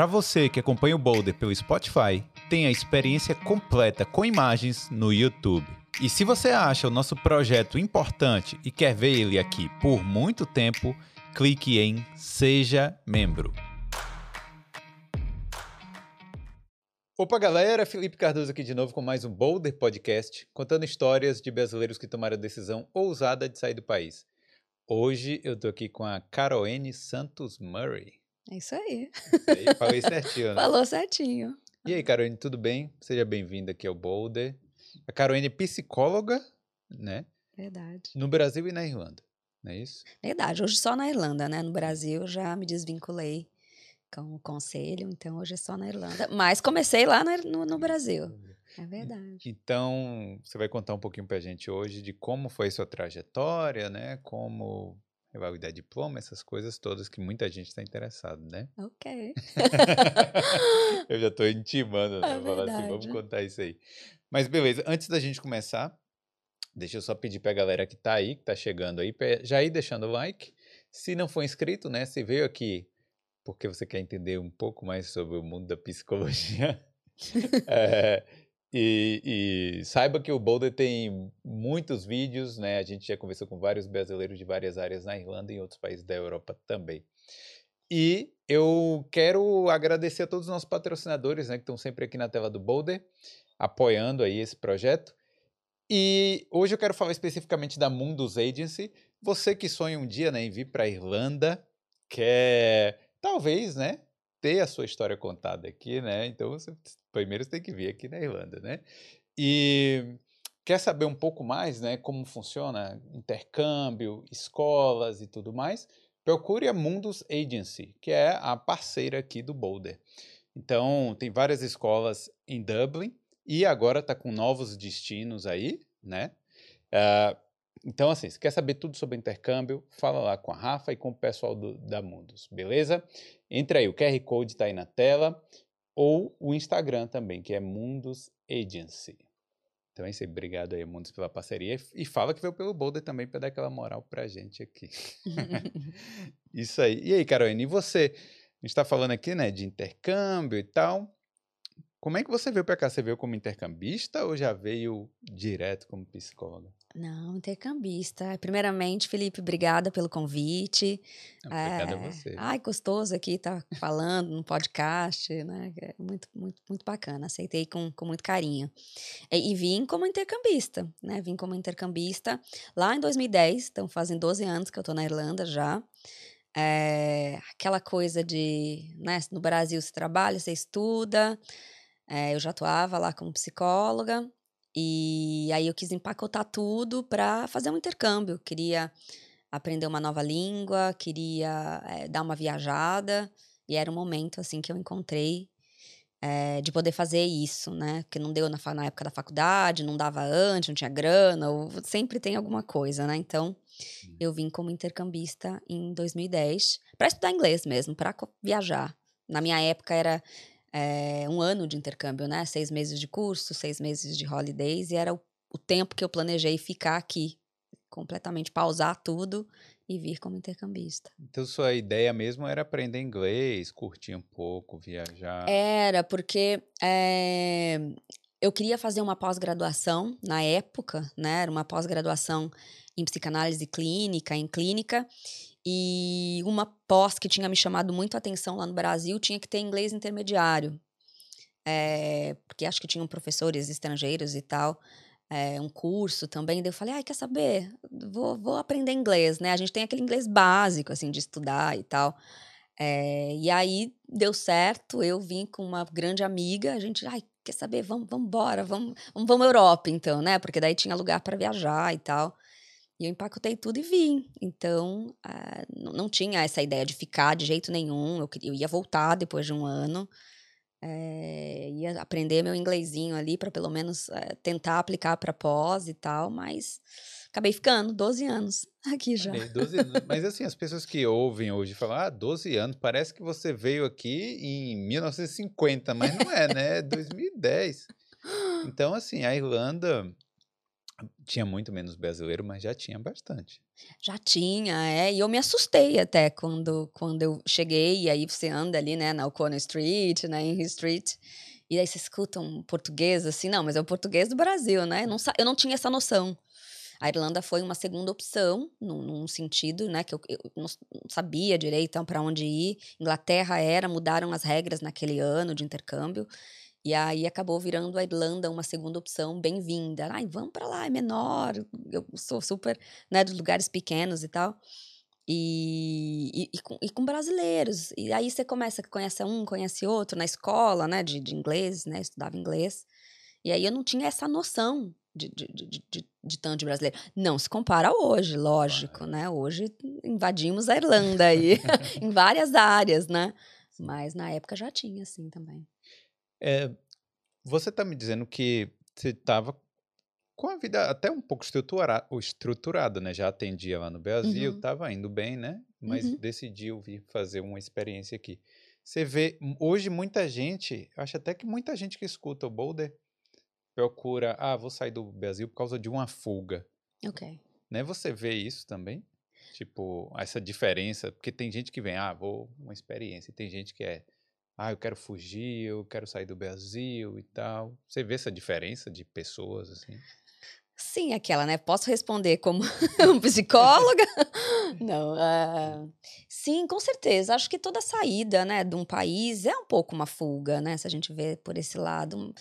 Para você que acompanha o Boulder pelo Spotify, tem a experiência completa com imagens no YouTube. E se você acha o nosso projeto importante e quer ver ele aqui por muito tempo, clique em Seja Membro. Opa, galera! Felipe Cardoso aqui de novo com mais um Boulder Podcast, contando histórias de brasileiros que tomaram a decisão ousada de sair do país. Hoje eu tô aqui com a Caroene Santos Murray. É isso aí. Aí, falei certinho, né? Falou certinho. E aí, Caroene, tudo bem? Seja bem-vinda aqui ao Boulder. A Caroene é psicóloga, né? Verdade. No Brasil e na Irlanda, não é isso? Verdade. Hoje só na Irlanda, né? No Brasil já me desvinculei com o conselho, então hoje é só na Irlanda. Mas comecei lá no, no Brasil. É verdade. Então, você vai contar um pouquinho pra gente hoje de como foi sua trajetória, né? Como revalidar diploma, essas coisas todas que muita gente está interessado, né? Ok. Eu já tô intimando, né? É Falar assim, vamos contar isso aí. Mas beleza, antes da gente começar, deixa eu só pedir pra galera que tá aí, que tá chegando aí, já ir deixando o like. Se não for inscrito, né? Se veio aqui porque você quer entender um pouco mais sobre o mundo da psicologia. é, e, e saiba que o Boulder tem muitos vídeos, né? A gente já conversou com vários brasileiros de várias áreas na Irlanda e em outros países da Europa também. E eu quero agradecer a todos os nossos patrocinadores, né, que estão sempre aqui na tela do Boulder, apoiando aí esse projeto. E hoje eu quero falar especificamente da Mundus Agency. Você que sonha um dia, né, em vir para a Irlanda, quer talvez, né, ter a sua história contada aqui, né? Então, você, primeiro você tem que vir aqui na Irlanda, né? E quer saber um pouco mais, né, como funciona intercâmbio, escolas e tudo mais? Procure a Mundus Agency, que é a parceira aqui do Boulder. Então, tem várias escolas em Dublin e agora está com novos destinos aí, né? Ah, então, assim, se quer saber tudo sobre intercâmbio, fala lá com a Rafa e com o pessoal do- da Mundus, beleza? Entra aí, o QR Code está aí na tela, ou o Instagram também, que é Mundus Agency. Então é isso aí, obrigado aí, Mundus, pela parceria. E fala que veio pelo Boulder também para dar aquela moral pra gente aqui. Isso aí. E aí, Caroline, e você? A gente está falando aqui, né, de intercâmbio e tal. Como é que você veio para cá? Você veio como intercambista ou já veio direto como psicóloga? Não, intercambista. Primeiramente, Felipe, obrigada pelo convite. Não, Obrigado É, a você. Ai, gostoso aqui estar falando no podcast, né? É muito, muito, muito bacana. Aceitei com, com muito carinho. E, e vim como intercambista, né? Vim como intercambista lá em 2010, então fazem 12 anos que eu tô na Irlanda já. É, aquela coisa de, né? No Brasil você trabalha, você estuda. É, eu já atuava lá como psicóloga. E aí eu quis empacotar tudo para fazer um intercâmbio. Queria aprender uma nova língua, queria eh, dar uma viajada. E era um momento, assim, que eu encontrei eh, de poder fazer isso, né? Porque não deu na, na época da faculdade, não dava antes, não tinha grana, ou sempre tem alguma coisa, né? Então, eu vim como intercambista em 2010 para estudar inglês mesmo, para viajar. Na minha época era eh, um ano de intercâmbio, né? Seis meses de curso, seis meses de holidays, e era o, o tempo que eu planejei ficar aqui, completamente pausar tudo e vir como intercambista. Então sua ideia mesmo era aprender inglês, curtir um pouco, viajar. Era, porque eh, eu queria fazer uma pós-graduação na época, né? Era uma pós-graduação em psicanálise clínica, em clínica, e uma pós que tinha me chamado muito a atenção lá no Brasil tinha que ter inglês intermediário. Eh, porque acho que tinham professores estrangeiros e tal. eh, um curso também, daí eu falei, ai, quer saber? Vou, vou aprender inglês, né? A gente tem aquele inglês básico, assim, de estudar e tal. É, e aí deu certo, eu vim com uma grande amiga, a gente, ai, quer saber, vamos, vamos embora, vamos, vamos, vamos Europa então, né? Porque daí tinha lugar para viajar e tal. E eu empacotei tudo e vim. Então, ah, não, tinha essa ideia de ficar de jeito nenhum. Eu, eu ia voltar depois de um ano. eh, ia aprender meu inglesinho ali para pelo menos eh, tentar aplicar para pós e tal, mas acabei ficando 12 anos aqui já. Olha aí, 12 anos. Mas assim, as pessoas que ouvem hoje falam, ah, 12 anos, parece que você veio aqui em 1950, mas não é, né? É 2010. Então, assim, a Irlanda, Tinha muito menos brasileiro, mas já tinha bastante. Já tinha, é. E eu me assustei até quando, quando eu cheguei. E aí você anda ali, né, na O'Connor Street, na Henry Street. E aí você escuta um português assim, não, mas é o português do Brasil, né? Eu não, eu não tinha essa noção. A Irlanda foi uma segunda opção, num, num sentido, né, que eu, eu não sabia direito então, para onde ir. Inglaterra era, mudaram as regras naquele ano de intercâmbio. E aí acabou virando a Irlanda uma segunda opção bem-vinda. Ai, vamos para lá, é menor. Eu sou super, né, dos lugares pequenos e tal. E, e, e, com, e, com, brasileiros. E aí você começa, conhece um, conhece outro na escola, né, de, de inglês, né, estudava inglês. E aí eu não tinha essa noção de, de, de, de, de tanto de brasileiro. Não se compara hoje, lógico, né? Hoje invadimos a Irlanda aí, em várias áreas, né? Mas na época já tinha, assim, também. É, você está me dizendo que você estava com a vida até um pouco estrutura, estruturada, né? Já atendia lá no Brasil, estava uhum. indo bem, né? Mas uhum. decidiu vir fazer uma experiência aqui. Você vê, hoje muita gente, acho até que muita gente que escuta o Boulder procura, ah, vou sair do Brasil por causa de uma fuga. Ok. Né? Você vê isso também? Tipo, essa diferença, porque tem gente que vem, ah, vou uma experiência, e tem gente que é, ah, eu quero fugir, eu quero sair do Brasil e tal. Você vê essa diferença de pessoas, assim? Sim, aquela, né? Posso responder como psicóloga? Não. Uh, sim, com certeza. Acho que toda saída, né, de um país é um pouco uma fuga, né? Se a gente vê por esse lado,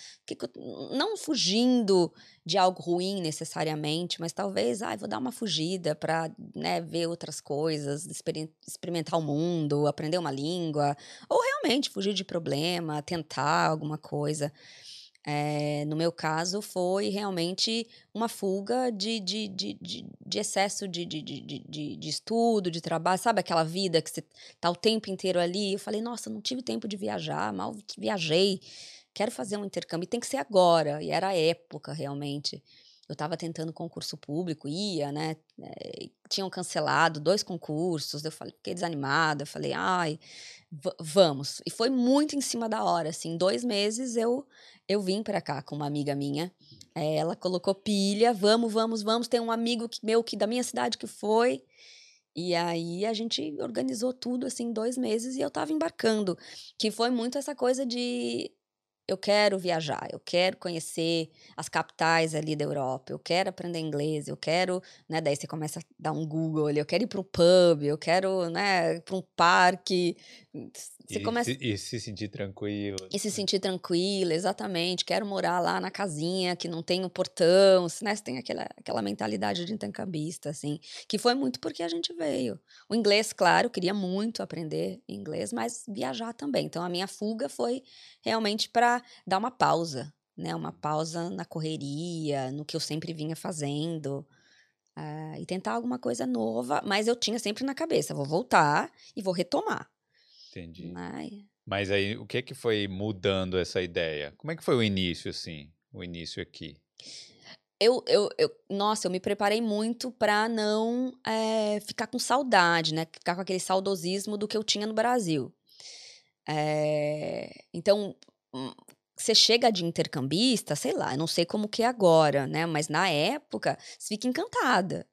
não fugindo de algo ruim necessariamente, mas talvez, ah, vou dar uma fugida para, né, ver outras coisas, experimentar o mundo, aprender uma língua, ou realmente fugir de problema, tentar alguma coisa. É, no meu caso, foi realmente uma fuga de, de, de, de, de excesso de, de, de, de, estudo, de trabalho. Sabe aquela vida que você tá o tempo inteiro ali? Eu falei, nossa, não tive tempo de viajar, mal viajei. Quero fazer um intercâmbio. Tem que ser agora. E era a época, realmente. Eu estava tentando concurso público, ia, né? É, tinham cancelado dois concursos. Eu falei, fiquei desanimada. Eu falei, ai, vamos. E foi muito em cima da hora, assim. Dois meses eu eu vim para cá com uma amiga minha. É, ela colocou pilha, vamos, vamos, vamos. Tem um amigo que, meu que da minha cidade que foi. E aí a gente organizou tudo assim dois meses e eu tava embarcando. Que foi muito essa coisa de eu quero viajar, eu quero conhecer as capitais ali da Europa, eu quero aprender inglês, eu quero, né, daí você começa a dar um Google ali, eu quero ir para um pub, eu quero, né, para um parque, você e, começa... Se, e se sentir tranquilo. E se sentir tranquilo, exatamente. Quero morar lá na casinha que não tem o um portão, né? Você tem aquela, aquela mentalidade de intercambista, assim. Que foi muito porque a gente veio. O inglês, claro, queria muito aprender inglês, mas viajar também. Então a minha fuga foi realmente para dar uma pausa, né? Uma pausa na correria, no que eu sempre vinha fazendo. Uh, e tentar alguma coisa nova, mas eu tinha sempre na cabeça, vou voltar e vou retomar. Entendi. Ai. Mas aí, o que é que foi mudando essa ideia? Como é que foi o início, assim? O início aqui? Eu, eu, eu nossa, eu me preparei muito para não é, ficar com saudade, né? Ficar com aquele saudosismo do que eu tinha no Brasil. É, então, hum, você chega de intercambista, sei lá, não sei como que é agora, né? Mas na época, você fica encantada.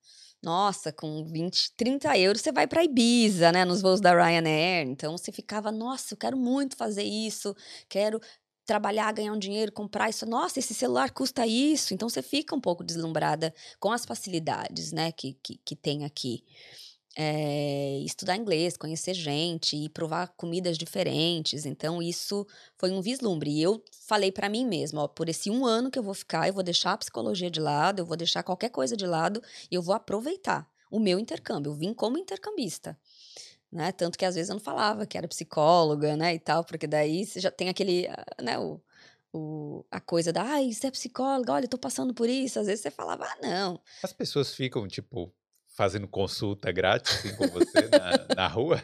Nossa, com 20, 30 euros você vai para Ibiza, né? Nos voos da Ryanair. Então você ficava, nossa, eu quero muito fazer isso, quero trabalhar, ganhar um dinheiro, comprar isso. Nossa, esse celular custa isso. Então você fica um pouco deslumbrada com as facilidades, né, que, que, que tem aqui é, estudar inglês, conhecer gente e provar comidas diferentes. Então, isso foi um vislumbre. E eu falei para mim mesma: ó, por esse um ano que eu vou ficar, eu vou deixar a psicologia de lado, eu vou deixar qualquer coisa de lado e eu vou aproveitar o meu intercâmbio. Eu vim como intercambista. Né? Tanto que às vezes eu não falava que era psicóloga, né, e tal, porque daí você já tem aquele, ah, né, o, o, a coisa da, ah, você é psicóloga, olha, eu tô passando por isso. Às vezes você falava, ah, não. As pessoas ficam, tipo, fazendo consulta grátis assim, com você na, na rua?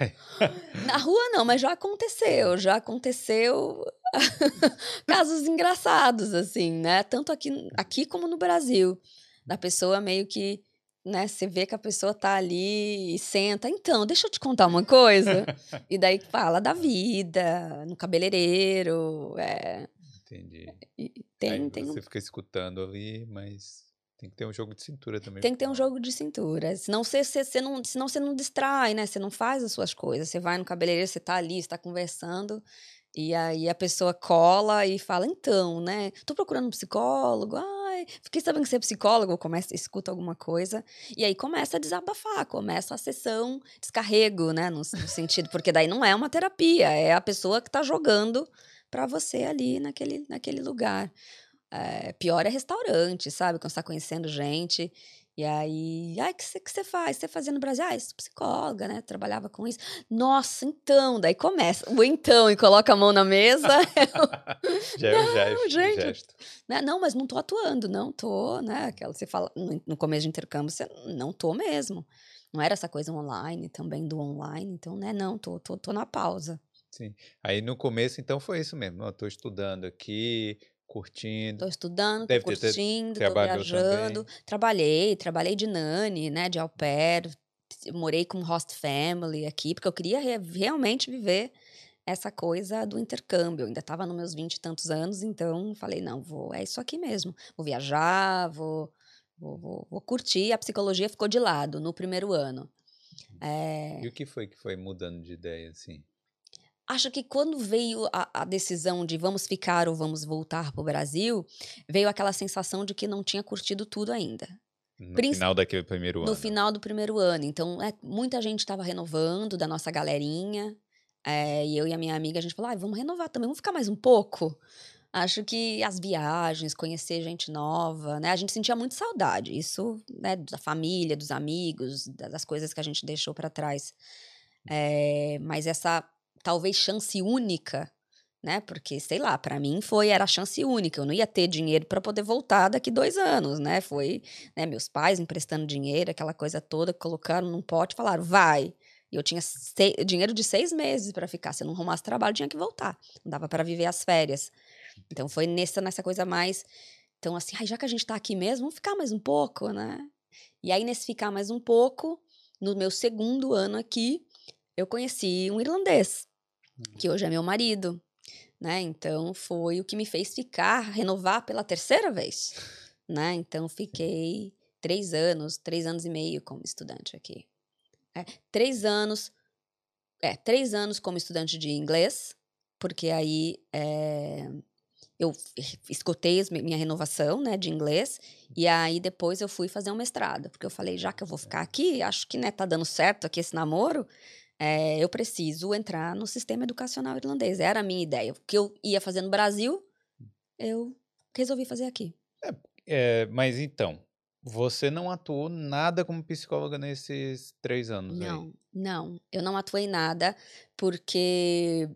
na rua não, mas já aconteceu, já aconteceu casos engraçados, assim, né? Tanto aqui, aqui como no Brasil. Da pessoa meio que, né, você vê que a pessoa tá ali e senta, então, deixa eu te contar uma coisa. e daí fala da vida, no cabeleireiro, é... Entendi. Tem, Aí tem você fica escutando ali, mas Tem que ter um jogo de cintura também. Tem que ter um jogo de cintura. Senão você, você, você não, senão você não distrai, né? Você não faz as suas coisas. Você vai no cabeleireiro, você tá ali, você tá conversando. E aí a pessoa cola e fala, então, né? Tô procurando um psicólogo. Ai, fiquei sabendo que você é psicólogo. Começa, escuta alguma coisa. E aí começa a desabafar, começa a sessão descarrego, né? No, no sentido, porque daí não é uma terapia, é a pessoa que tá jogando para você ali naquele, naquele lugar. É, pior é restaurante, sabe? Quando você tá conhecendo gente. E aí, ai, o que você que faz? Você fazia no Brasil? Ah, eu sou psicóloga, né? Trabalhava com isso. Nossa, então, daí começa o então e coloca a mão na mesa. Já é um gesto. gente. Um gesto. Né? Não, mas não tô atuando, não tô, né? Aquela você fala no, no começo de intercâmbio, você não tô mesmo. Não era essa coisa online, também do online, então, né? Não, tô, tô, tô na pausa. Sim. Aí no começo, então, foi isso mesmo. Eu tô estudando aqui, curtindo. Tô estudando, Deve curtindo, tô trabalhou viajando. também. Trabalhei, trabalhei de nani, né, de au pair. Morei com host family aqui, porque eu queria re- realmente viver essa coisa do intercâmbio. Eu ainda estava nos meus vinte e tantos anos, então falei, não, vou, é isso aqui mesmo. Vou viajar, vou, vou, vou, vou curtir. A psicologia ficou de lado no primeiro ano. É, E o que foi que foi mudando de ideia, assim? Acho que quando veio a, a decisão de vamos ficar ou vamos voltar para o Brasil, veio aquela sensação de que não tinha curtido tudo ainda. No final daquele primeiro No ano. final do primeiro ano. Então, é, muita gente estava renovando da nossa galerinha. é, e eu e a minha amiga, a gente falou: ah, vamos renovar também, vamos ficar mais um pouco. Acho que as viagens, conhecer gente nova, né? A gente sentia muito saudade. Isso, né, da família, dos amigos, da- das coisas que a gente deixou para trás. É, mas essa talvez chance única, né? Porque sei lá, para mim foi era chance única. Eu não ia ter dinheiro para poder voltar daqui dois anos, né? Foi, né? Meus pais emprestando dinheiro, aquela coisa toda, colocaram num pote, falaram vai. E eu tinha sei- dinheiro de seis meses para ficar. Se eu não arrumasse trabalho, tinha que voltar. Não dava para viver as férias. Então foi nessa nessa coisa mais então assim, já que a gente tá aqui mesmo, vamos ficar mais um pouco, né? E aí nesse ficar mais um pouco, no meu segundo ano aqui, eu conheci um irlandês, que hoje é meu marido, né? Então foi o que me fez ficar, renovar pela terceira vez, né? Então fiquei três anos, três anos e meio como estudante aqui. É, três anos, é, três anos como estudante de inglês, porque aí é, eu escutei minha renovação, né, de inglês, e aí depois eu fui fazer um mestrado, porque eu falei, já que eu vou ficar aqui, acho que, né, tá dando certo aqui esse namoro, é, eu preciso entrar no sistema educacional irlandês. Era a minha ideia. O que eu ia fazer no Brasil, eu resolvi fazer aqui. É, mas então, você não atuou nada como psicóloga nesses três anos aí? Não, não. Eu não atuei nada porque.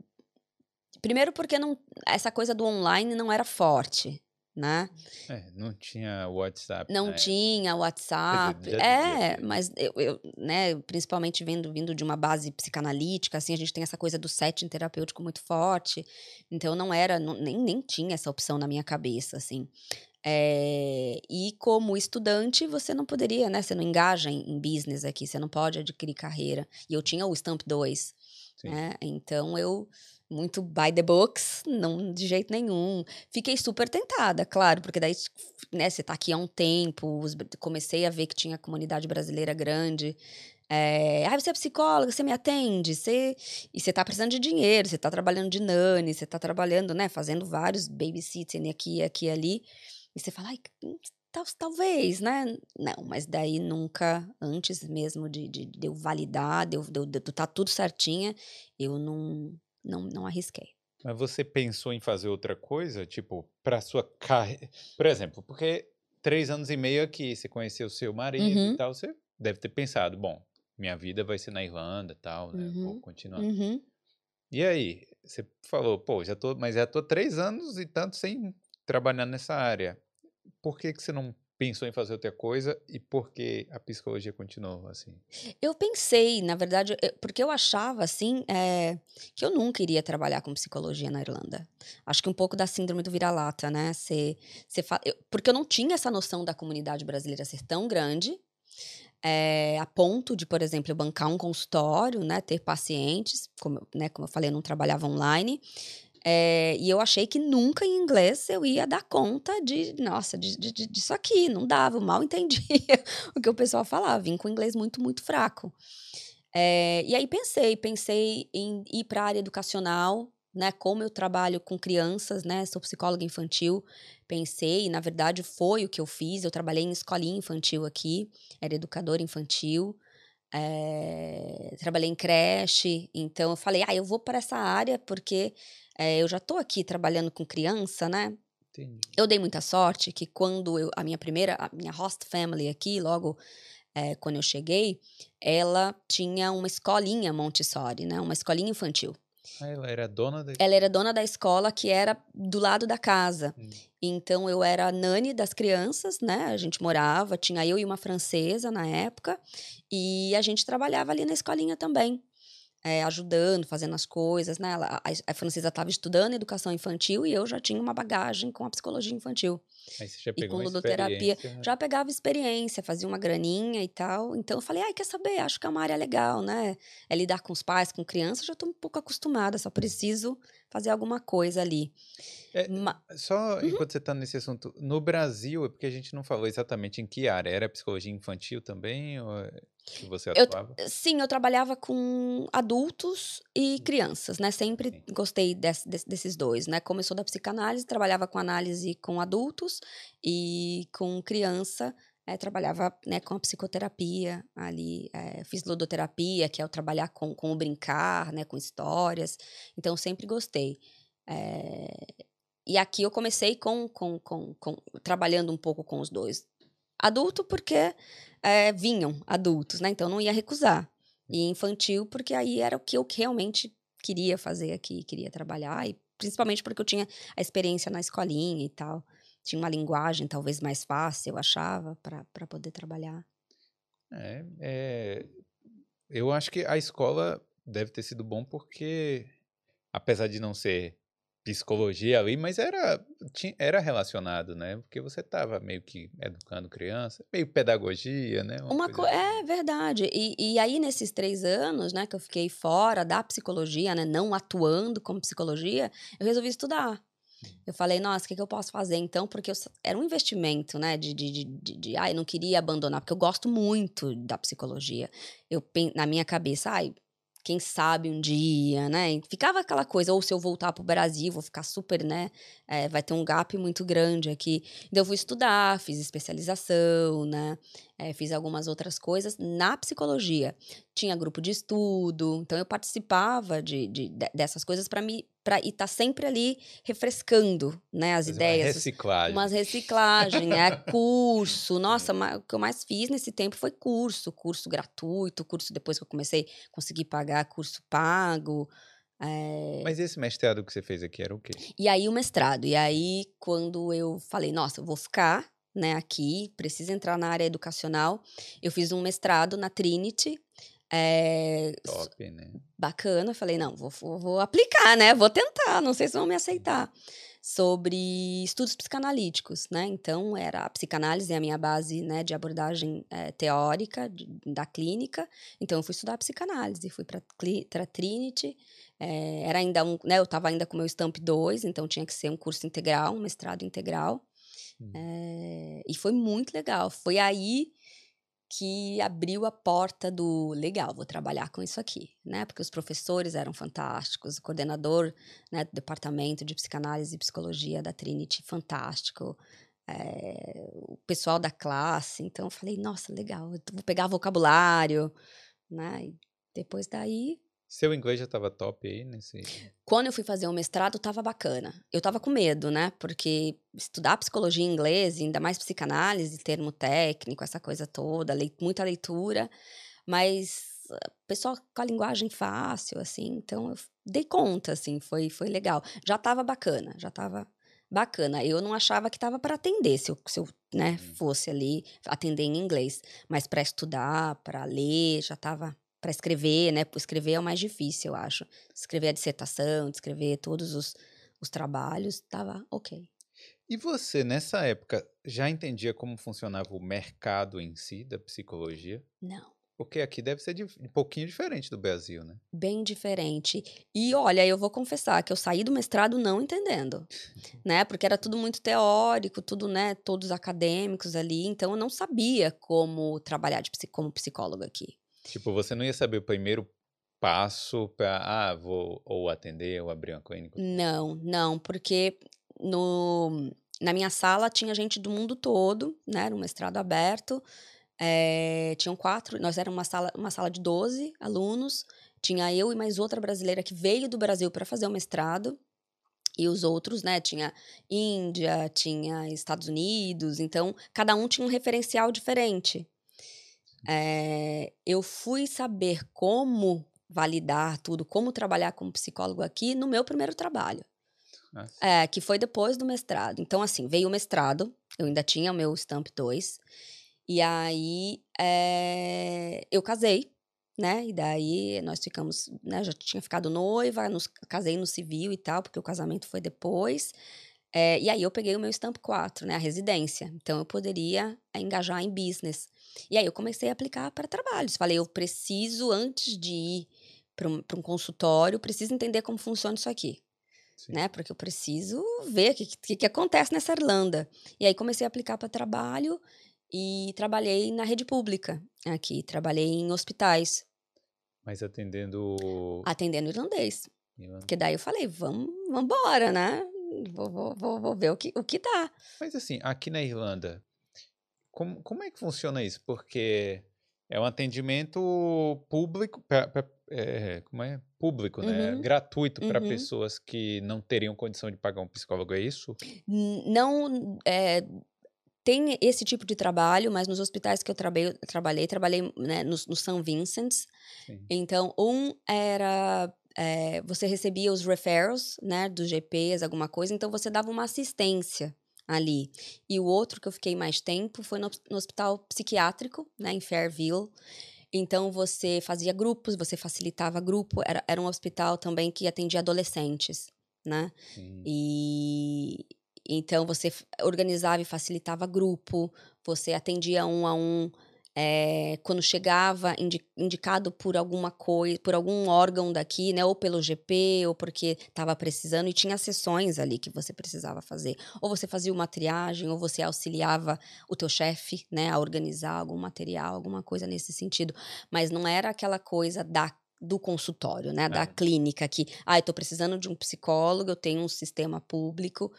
Primeiro, porque não, essa coisa do online não era forte, né? É, não tinha WhatsApp. Não na época. tinha WhatsApp. devia é, mas eu, eu, né, principalmente vindo, vindo de uma base psicanalítica, assim, a gente tem essa coisa do setting terapêutico muito forte. Então não era, não- nem, nem tinha essa opção na minha cabeça, assim. É, e como estudante, você não poderia, né? Você não engaja em, em business aqui, você não pode adquirir carreira. E eu tinha o Stamp 2, Sim. né? Então eu muito by the books, não de jeito nenhum. Fiquei super tentada, claro, porque daí, né, você tá aqui há um tempo, comecei a ver que tinha comunidade brasileira grande. É, ah, você é psicóloga, você me atende, você, e você tá precisando de dinheiro, você tá trabalhando de nani, você tá trabalhando, né, fazendo vários babysitting aqui, aqui e ali. E você fala, ai, hum, tal- talvez, né? Não, mas daí nunca, antes mesmo de, de, de eu validar, de eu, de eu, de eu tá tudo certinha, eu não, não, não arrisquei. Mas você pensou em fazer outra coisa? Tipo, para sua carreira. Por exemplo, porque três anos e meio aqui, você conheceu o seu marido Uhum. e tal, você deve ter pensado, bom, minha vida vai ser na Irlanda e tal, né? Vou Uhum. continuar. Uhum. E aí, você falou, pô, já tô, mas já tô três anos e tanto sem trabalhar nessa área. Por que que você não pensou em fazer outra coisa e por que a psicologia continuou assim? Eu pensei, na verdade, porque eu achava, assim, é, que eu nunca iria trabalhar com psicologia na Irlanda. Acho que um pouco da síndrome do vira-lata, né? Você, você fa- eu- porque eu não tinha essa noção da comunidade brasileira ser tão grande, é, a ponto de, por exemplo, bancar um consultório, né? Ter pacientes, como, né, como eu falei, eu não trabalhava online. É, e eu achei que nunca em inglês eu ia dar conta de, nossa, de, de, de, disso aqui. Não dava, mal entendia o que o pessoal falava. Vim com inglês muito, muito fraco. É, e aí pensei, pensei em ir para a área educacional, né? Como eu trabalho com crianças, né? Sou psicóloga infantil. Pensei, na verdade foi o que eu fiz. Eu trabalhei em escolinha infantil aqui, era educadora infantil. É, trabalhei em creche, então eu falei, ah, eu vou para essa área porque é, eu já estou aqui trabalhando com criança, né? Entendi. Eu dei muita sorte que quando eu, a minha primeira, a minha host family aqui, logo é, quando eu cheguei, ela tinha uma escolinha Montessori, né? Uma escolinha infantil. Ah, ela era dona da Ela era dona da escola que era do lado da casa. Hum. Então eu era nani das crianças, né? A gente morava, tinha eu e uma francesa na época, e a gente trabalhava ali na escolinha também é, ajudando, fazendo as coisas, né? a, a Francesa estava estudando educação infantil e eu já tinha uma bagagem com a psicologia infantil. Aí você já pegou e com ludoterapia. Já pegava experiência, fazia uma graninha e tal. Então eu falei, ai, quer saber? Acho que é uma área legal, né? É lidar com os pais, com crianças, já estou um pouco acostumada, só preciso fazer alguma coisa ali. É, Ma só uhum. enquanto você está nesse assunto, no Brasil, é porque a gente não falou exatamente em que área. Era psicologia infantil também? Ou é que você atuava? Eu, sim, eu trabalhava com adultos e hum. crianças, né? Sempre sim. gostei desse, desse, desses dois, né? Sou da psicanálise, trabalhava com análise com adultos e com criança. É, trabalhava né, com a psicoterapia ali, é, fiz ludoterapia, que é o trabalhar com, com o brincar, né, com histórias. Então, sempre gostei. É, e aqui eu comecei com, com, com, com, trabalhando um pouco com os dois. Adulto porque é, vinham adultos, né? Então não ia recusar. E infantil porque aí era o que eu realmente queria fazer aqui, queria trabalhar. E principalmente porque eu tinha a experiência na escolinha e tal. Tinha uma linguagem talvez mais fácil, eu achava, para poder trabalhar. É, é, eu acho que a escola deve ter sido bom porque, apesar de não ser psicologia ali, mas era, tinha, era relacionado, né? Porque você estava meio que educando criança, meio pedagogia, né? Uma, Uma assim. É verdade. E, e aí, nesses três anos, né, que eu fiquei fora da psicologia, né, não atuando como psicologia, eu resolvi estudar. Eu falei, nossa, o que, que eu posso fazer então? Porque eu, era um investimento, né? De, de, de, de, de ah, eu não queria abandonar, porque eu gosto muito da psicologia. Eu, na minha cabeça, ai, quem sabe um dia, né? Ficava aquela coisa, ou se eu voltar para o Brasil, vou ficar super, né? É, vai ter um gap muito grande aqui. Então, eu fui estudar, fiz especialização, né? É, fiz algumas outras coisas na psicologia. Tinha grupo de estudo, então eu participava de, de, de dessas coisas para me para estar tá sempre ali refrescando, né, as Fazer ideias. Uma reciclagem. Umas reciclagem, é curso. Nossa, o que eu mais fiz nesse tempo foi curso, curso gratuito, curso depois que eu comecei a conseguir pagar curso pago. É... Mas esse mestrado que você fez aqui era o quê? E aí o mestrado. E aí, quando eu falei, nossa, eu vou ficar né, aqui, preciso entrar na área educacional, eu fiz um mestrado na Trinity, é, Top, né? Bacana. Falei, não, vou, vou, aplicar, né? Vou tentar, não sei se vão me aceitar. Sobre estudos psicanalíticos, né? Então, era a psicanálise é a minha base né, de abordagem é, teórica de, da clínica. Então, eu fui estudar psicanálise, fui para a Trinity. É, era ainda um, né, eu estava ainda com meu Stamp 2, então tinha que ser um curso integral, um mestrado integral. Hum. É, e foi muito legal. Foi aí que abriu a porta do legal, vou trabalhar com isso aqui, né? Porque os professores eram fantásticos, o coordenador né, do departamento de psicanálise e psicologia da Trinity, fantástico, é, o pessoal da classe. Então, eu falei, nossa, legal, vou pegar vocabulário, né? E depois daí seu inglês já estava top aí nesse. Quando eu fui fazer o mestrado, estava bacana. Eu estava com medo, né? Porque estudar psicologia em inglês, ainda mais psicanálise, termo técnico, essa coisa toda, muita leitura, mas ah, pessoal com a linguagem fácil, assim, então eu dei conta, assim, foi, foi legal. Já estava bacana, já estava bacana. Eu não achava que estava para atender se eu, se eu né, uhum. fosse ali atender em inglês, mas para estudar, para ler, já estava para escrever, né? Escrever é o mais difícil, eu acho. Escrever a dissertação, escrever todos os, os trabalhos, tava ok. E você, nessa época, já entendia como funcionava o mercado em si da psicologia? Não. Porque aqui deve ser de, um pouquinho diferente do Brasil, né? Bem diferente. E olha, eu vou confessar que eu saí do mestrado não entendendo, né? Porque era tudo muito teórico, tudo, né? Todos acadêmicos ali. Então eu não sabia como trabalhar de, como psicólogo aqui. Tipo, você não ia saber o primeiro passo para, ah, vou ou atender ou abrir uma clínica? Não, não, porque no, na minha sala tinha gente do mundo todo, né? Era um mestrado aberto. É, tinham quatro, nós éramos uma sala, uma sala de 12 alunos. Tinha eu e mais outra brasileira que veio do Brasil para fazer o mestrado. E os outros, né? Tinha Índia, tinha Estados Unidos. Então, cada um tinha um referencial diferente. É, eu fui saber como validar tudo, como trabalhar como psicólogo aqui no meu primeiro trabalho. É, que foi depois do mestrado. Então, assim, veio o mestrado, eu ainda tinha o meu Stamp 2. E aí é, eu casei, né? E daí nós ficamos, né? Já tinha ficado noiva, nos, casei no civil e tal, porque o casamento foi depois. É, e aí eu peguei o meu Stamp 4, né? A residência. Então eu poderia engajar em business. E aí eu comecei a aplicar para trabalhos. Falei, eu preciso, antes de ir para um, um consultório, preciso entender como funciona isso aqui. Sim. né? Porque eu preciso ver o que, que, que, acontece nessa Irlanda. E aí comecei a aplicar para trabalho e trabalhei na rede pública aqui, trabalhei em hospitais. Mas atendendo. Atendendo irlandês. Irlandês. Porque daí eu falei, vamos embora, né? Vou, vou, vou, vou, ver o que, o que dá. Mas assim, aqui na Irlanda, como, como é que funciona isso? Porque é um atendimento público, pra, pra, é, como é? Público, né? uhum. né? Gratuito para uhum. pessoas que não teriam condição de pagar um psicólogo, é isso? Não, é, tem esse tipo de trabalho, mas nos hospitais que eu trabalhei, trabalhei, trabalhei né, no, no São Vincent. Sim. Então, um era é, você recebia os referrals, né, dos GPs, alguma coisa, então você dava uma assistência ali. E o outro que eu fiquei mais tempo foi no, no hospital psiquiátrico, né, em Fairville. Então você fazia grupos, você facilitava grupo. Era, era um hospital também que atendia adolescentes, né? Sim. E então você organizava e facilitava grupo, você atendia um a um. É, quando chegava indi indicado por alguma coisa, por algum órgão daqui, né, ou pelo GP, ou porque estava precisando, e tinha sessões ali que você precisava fazer. Ou você fazia uma triagem, ou você auxiliava o teu chefe, né, a organizar algum material, alguma coisa nesse sentido. Mas não era aquela coisa da do consultório, né, é. da clínica que, ah, eu tô precisando de um psicólogo, eu tenho um sistema público.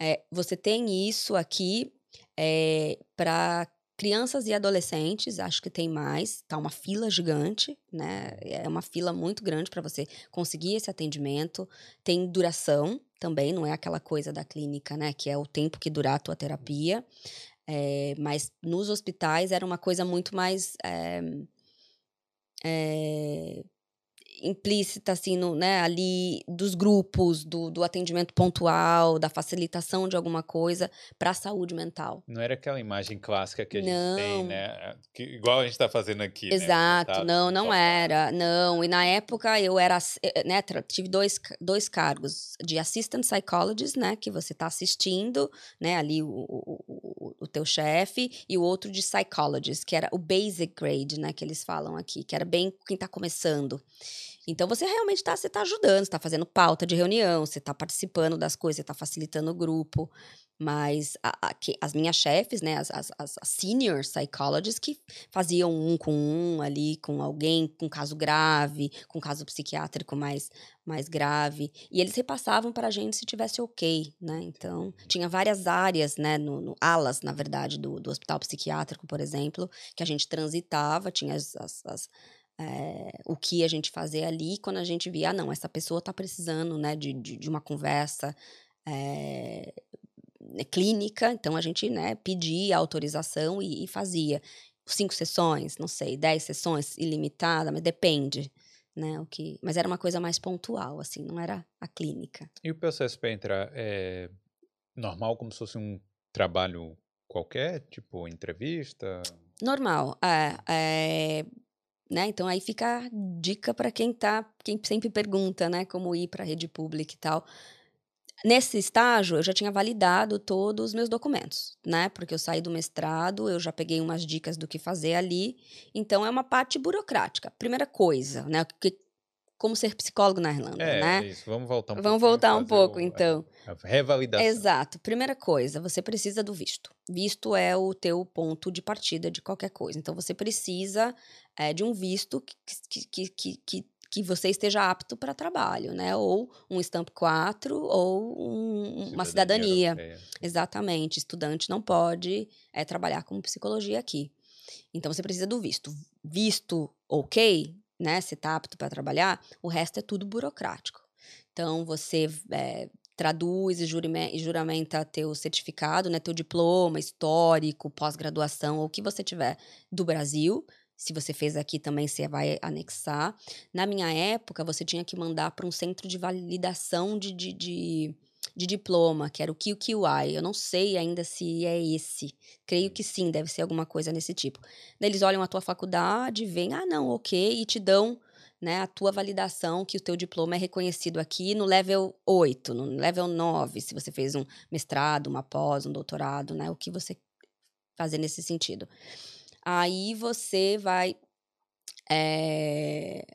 É, você tem isso aqui é, para crianças e adolescentes, acho que tem mais, tá uma fila gigante, né? É uma fila muito grande para você conseguir esse atendimento. Tem duração também, não é aquela coisa da clínica, né? Que é o tempo que durar a tua terapia. É, mas nos hospitais era uma coisa muito mais. É, é, implícita, assim, no, né, ali dos grupos, do, do atendimento pontual, da facilitação de alguma coisa para a saúde mental. Não era aquela imagem clássica que a gente não. tem, né? Que, igual a gente está fazendo aqui. Né, Exato, né? não, não era. Não, e na época eu era, eh, né, tive dois, dois cargos de assistant psychologist, né, que você está assistindo, né, ali o, o, o teu chefe, e o outro de psychologist, que era o basic grade, né, que eles falam aqui, que era bem quem está começando. Então você realmente está tá ajudando, está fazendo pauta de reunião, você está participando das coisas, você está facilitando o grupo. Mas a, a, que, as minhas chefes, né, as, as, as, senior psychologists que faziam um com um ali, com alguém com caso grave, com caso psiquiátrico mais, mais grave. E eles repassavam para a gente se tivesse ok, né? Então, tinha várias áreas, né, no, no alas, na verdade, do, do hospital psiquiátrico, por exemplo, que a gente transitava, tinha as, as, as é, o que a gente fazer ali quando a gente via, ah, não, essa pessoa está precisando né, de, de, de uma conversa é, clínica, então a gente né, pedia autorização e, e, fazia. Cinco sessões, não sei, dez sessões, ilimitada, mas depende. Né, o que, mas era uma coisa mais pontual, assim, não era a clínica. E o processo para entrar é normal, como se fosse um trabalho qualquer, tipo entrevista? Normal. É, é, né? Então aí fica a dica para quem tá, quem sempre pergunta, né, como ir para a rede pública e tal. Nesse estágio, eu já tinha validado todos os meus documentos, né? Porque eu saí do mestrado, eu já peguei umas dicas do que fazer ali. Então, é uma parte burocrática. Primeira coisa, né? Que, como ser psicólogo na Irlanda, É, né? isso. Vamos voltar um Vamos voltar um pouco, o- então. A revalidação. Exato. Primeira coisa, você precisa do visto. Visto é o teu ponto de partida de qualquer coisa. Então, você precisa é, de um visto que, que, que, que, que, você esteja apto para trabalho, né? Ou um Stamp 4 ou um- uma cidadania. Exatamente. Estudante não pode é, trabalhar com psicologia aqui. Então, você precisa do visto. Visto ok, né? Você está apto para trabalhar, o resto é tudo burocrático. Então, você é, traduz e e juramenta teu certificado, né? Teu diploma, histórico, pós-graduação, ou o que você tiver do Brasil. Se você fez aqui também, você vai anexar. Na minha época, você tinha que mandar para um centro de validação de, de, de, de diploma, que era o QQI. Eu não sei ainda se é esse. Creio que sim, deve ser alguma coisa nesse tipo. Daí eles olham a tua faculdade, veem, ah, não, ok, e te dão né, a tua validação que o teu diploma é reconhecido aqui no level 8, no level 9, se você fez um mestrado, uma pós, um doutorado, né, o que você fazer nesse sentido. Aí você vai é,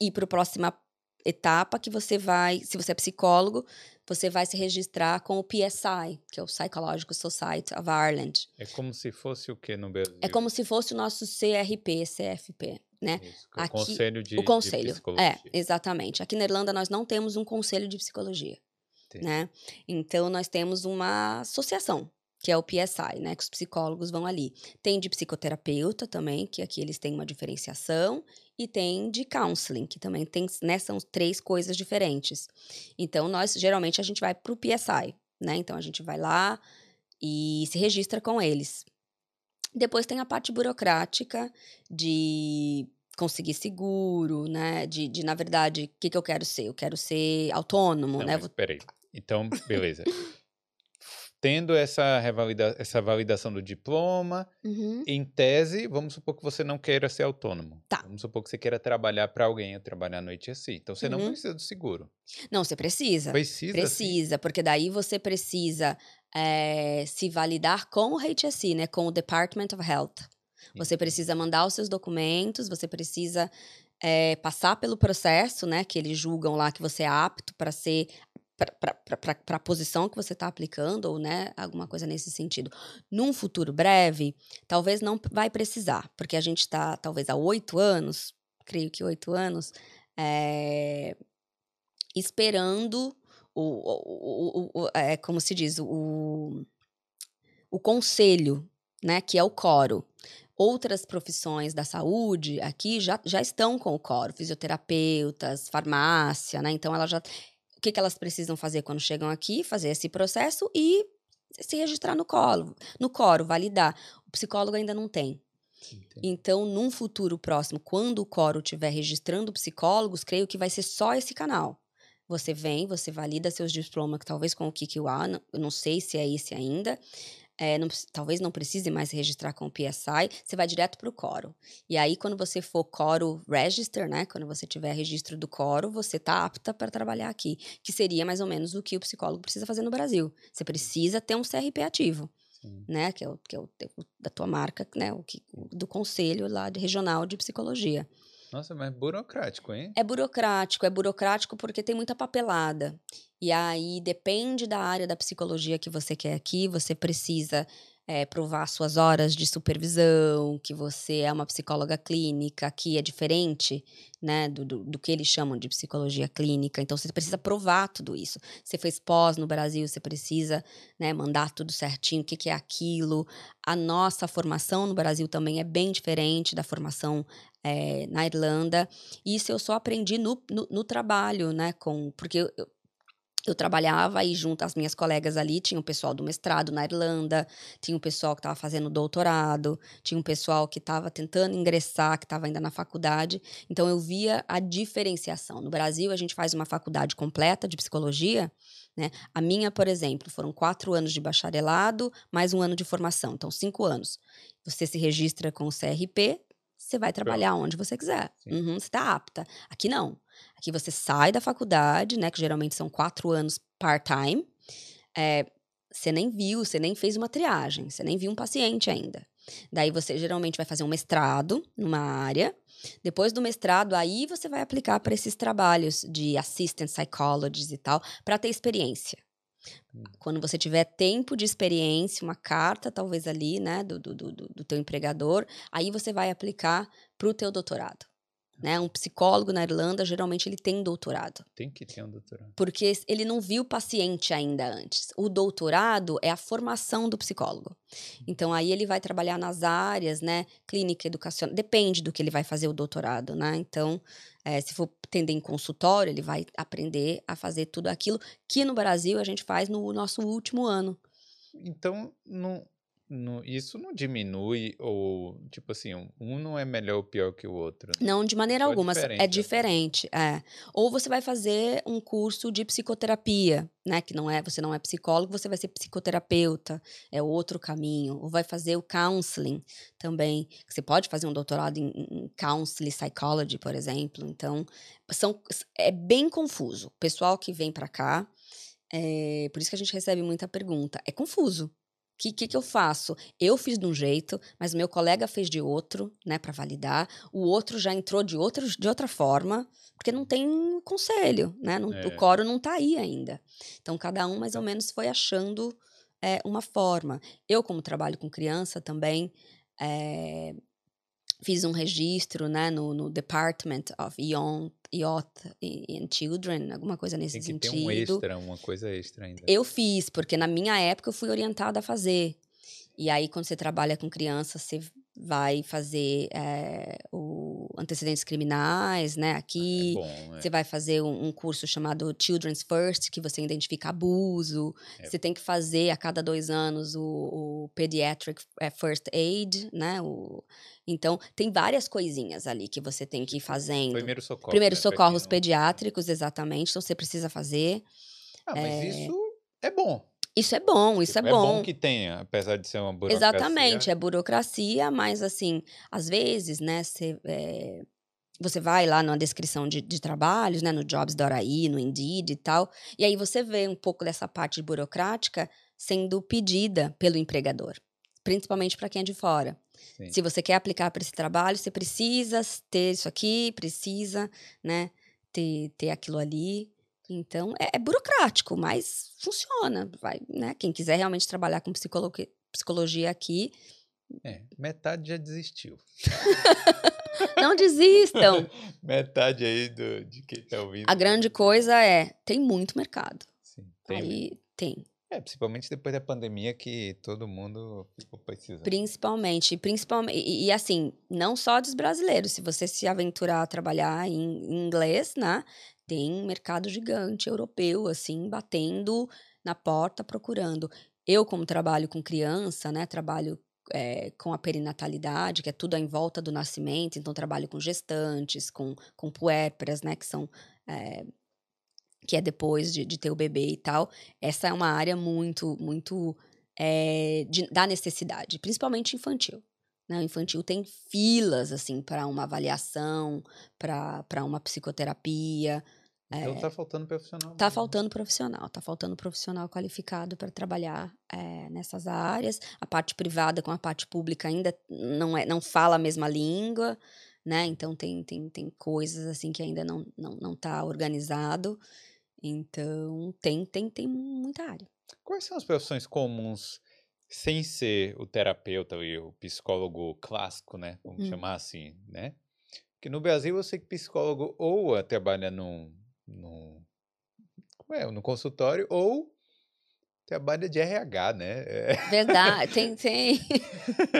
ir para a próxima etapa que você vai, se você é psicólogo, você vai se registrar com o PSI, que é o Psychological Society of Ireland. É como se fosse o que no Brasil? É como se fosse o nosso CRP, CFP, né? Isso, é o Aqui- Conselho de o conselho. de Psicologia. é, exatamente. Aqui na Irlanda nós não temos um conselho de psicologia, Entendi. né? Então nós temos uma associação, que é o PSI, né? Que os psicólogos vão ali. Tem de psicoterapeuta também, que aqui eles têm uma diferenciação, e tem de counseling, que também tem, né? São três coisas diferentes. Então nós geralmente a gente vai pro PSI, né? Então a gente vai lá e se registra com eles. Depois tem a parte burocrática de conseguir seguro, né? De, de na verdade, o que, que eu quero ser? Eu quero ser autônomo, Não, né? mas peraí. Então, beleza. Tendo essa, revalida essa validação do diploma, Uhum. em tese, vamos supor que você não queira ser autônomo. Tá. Vamos supor que você queira trabalhar para alguém ou trabalhar no HSI. Então, você não Uhum. precisa do seguro. Não, você precisa. Precisa, sim? Precisa, porque daí você precisa eh, se validar com o HSE, né? Com o Department of Health. Você precisa mandar os seus documentos, você precisa eh, passar pelo processo, né? Que eles julgam lá que você é apto para ser para a posição que você está aplicando, ou né, alguma coisa nesse sentido. Num futuro breve, talvez não vai precisar, porque a gente está, talvez, há oito anos, creio que oito anos, eh, esperando o, o, o, o- é, como se diz, o, o conselho, né, que é o coro. Outras profissões da saúde aqui já, já estão com o coro, fisioterapeutas, farmácia, né? Então elas já. O que, que elas precisam fazer quando chegam aqui? Fazer esse processo e se registrar no colo, no coro, validar. O psicólogo ainda não tem. Entendi. Então, num futuro próximo, quando o Coro estiver registrando psicólogos, creio que vai ser só esse canal. Você vem, você valida seus diplomas, talvez com o KQA, não- eu não sei se é esse ainda. É, não talvez não precise mais registrar com o PSI, você vai direto para o Coro. E aí, quando você for Coro Register, né? Quando você tiver registro do Coro, você tá apta para trabalhar aqui. Que seria mais ou menos o que o psicólogo precisa fazer no Brasil. Você precisa ter um CRP ativo Sim. né, que é o, que é o da tua marca, né, o que, do conselho lá de regional de psicologia. Nossa, mas burocrático, hein? É burocrático, é burocrático porque tem muita papelada. E aí depende da área da psicologia que você quer aqui, você precisa eh, provar suas horas de supervisão, que você é uma psicóloga clínica, que é diferente, né, do, do, do que eles chamam de psicologia clínica. Então você precisa provar tudo isso. Você fez pós no Brasil, você precisa, né, mandar tudo certinho, o que, que é aquilo. A nossa formação no Brasil também é bem diferente da formação eh, na Irlanda. Isso eu só aprendi no, no, no trabalho, né? Com, porque eu, eu, trabalhava e junto às minhas colegas ali tinha o pessoal do mestrado na Irlanda, tinha o pessoal que estava fazendo doutorado, tinha um pessoal que estava tentando ingressar, que estava ainda na faculdade. Então eu via a diferenciação. No Brasil, a gente faz uma faculdade completa de psicologia. Né? A minha, por exemplo, foram quatro anos de bacharelado, mais um ano de formação, então cinco anos. Você se registra com o CRP, você vai trabalhar onde você quiser. Uhum, você está apta. Aqui não. Aqui você sai da faculdade, né? Que geralmente são quatro anos part-time, é, você nem viu, você nem fez uma triagem, você nem viu um paciente ainda. Daí você geralmente vai fazer um mestrado numa área. Depois do mestrado, aí você vai aplicar para esses trabalhos de assistant psychologist e tal, para ter experiência. Hum. Quando você tiver tempo de experiência, uma carta talvez ali, né, do, do, do, do teu empregador, aí você vai aplicar para o teu doutorado. Né? Um psicólogo na Irlanda, geralmente, ele tem doutorado. Tem que ter um doutorado. Porque ele não viu o paciente ainda antes. O doutorado é a formação do psicólogo. Então, aí ele vai trabalhar nas áreas, né? Clínica, educacional. Depende do que ele vai fazer o doutorado, né? Então, é, se for atender em consultório, ele vai aprender a fazer tudo aquilo que no Brasil a gente faz no nosso último ano. Então, não, isso não diminui ou, tipo assim, um não é melhor ou pior que o outro. Né? Não, de maneira Só alguma. Diferente, é diferente. É. Ou você vai fazer um curso de psicoterapia, né? Que não é, você não é psicólogo, você vai ser psicoterapeuta. É outro caminho. Ou vai fazer o counseling também. Você pode fazer um doutorado em, em counseling psychology, por exemplo. Então, são, é bem confuso. O pessoal que vem para cá, é, por isso que a gente recebe muita pergunta. É confuso que, que, que eu faço? Eu fiz de um jeito, mas meu colega fez de outro, né, para validar. O outro já entrou de, outro, de outra forma, porque não tem conselho, né? Não, é. O coro não tá aí ainda. Então, cada um mais ou menos foi achando é, uma forma. Eu, como trabalho com criança também, é, fiz um registro né, no, no Department of Young, Youth and Children, alguma coisa nesse Tem que sentido. Ter um extra, uma coisa extra ainda. Eu fiz, porque na minha época eu fui orientada a fazer. E aí, quando você trabalha com criança, você vai fazer é, o antecedentes criminais, né? Aqui ah, é bom, é. você vai fazer um, um, curso chamado Children's First, que você identifica abuso. É. Você tem que fazer a cada dois anos o, o Pediatric é, First Aid, né? O, então tem várias coisinhas ali que você tem que ir fazendo. Primeiro socorro. Primeiro né? socorros pediátricos, exatamente. Então você precisa fazer. Ah, mas é isso é bom. Isso é bom, isso é bom. É bom que tenha, apesar de ser uma burocracia. Exatamente, é burocracia, mas assim, às vezes, né, você, é, você vai lá na descrição de, de trabalhos, né, no Jobs.ai, no Indeed e tal, e aí você vê um pouco dessa parte burocrática sendo pedida pelo empregador, principalmente para quem é de fora. Sim. Se você quer aplicar para esse trabalho, você precisa ter isso aqui, precisa, né, ter, ter aquilo ali. Então, é, é, burocrático, mas funciona. Vai, né? Quem quiser realmente trabalhar com psicologia, psicologia aqui. É, metade já desistiu. Não desistam. metade aí do, de quem está ouvindo. A grande coisa é, tem muito mercado. Sim, tem. Aí tem. É, principalmente depois da pandemia que todo mundo ficou precisando. Principalmente, principalmente e, e, assim, não só dos brasileiros. Se você se aventurar a trabalhar em, em inglês, né? Tem um mercado gigante europeu, assim, batendo na porta, procurando. Eu, como trabalho com criança, né, trabalho é, com a perinatalidade, que é tudo em volta do nascimento, então trabalho com gestantes, com, com puérperas, né, que são... É, que é depois de, de, ter o bebê e tal. Essa é uma área muito, muito é, de, da necessidade, principalmente infantil. Né? O infantil tem filas, assim, para uma avaliação, para uma psicoterapia, então é, tá faltando profissional. Tá faltando profissional, tá faltando profissional qualificado para trabalhar é, nessas áreas. A parte privada com a parte pública ainda não, é, não fala a mesma língua, né? Então tem, tem, tem coisas assim que ainda não, não, não tá organizado. Então tem, tem, tem muita área. Quais são as profissões comuns sem ser o terapeuta e o psicólogo clássico, né? Vamos hum. chamar assim, né? Que no Brasil eu sei que psicólogo ou trabalha num no, é, no consultório ou trabalha de RH, né? É. Verdade, tem, tem.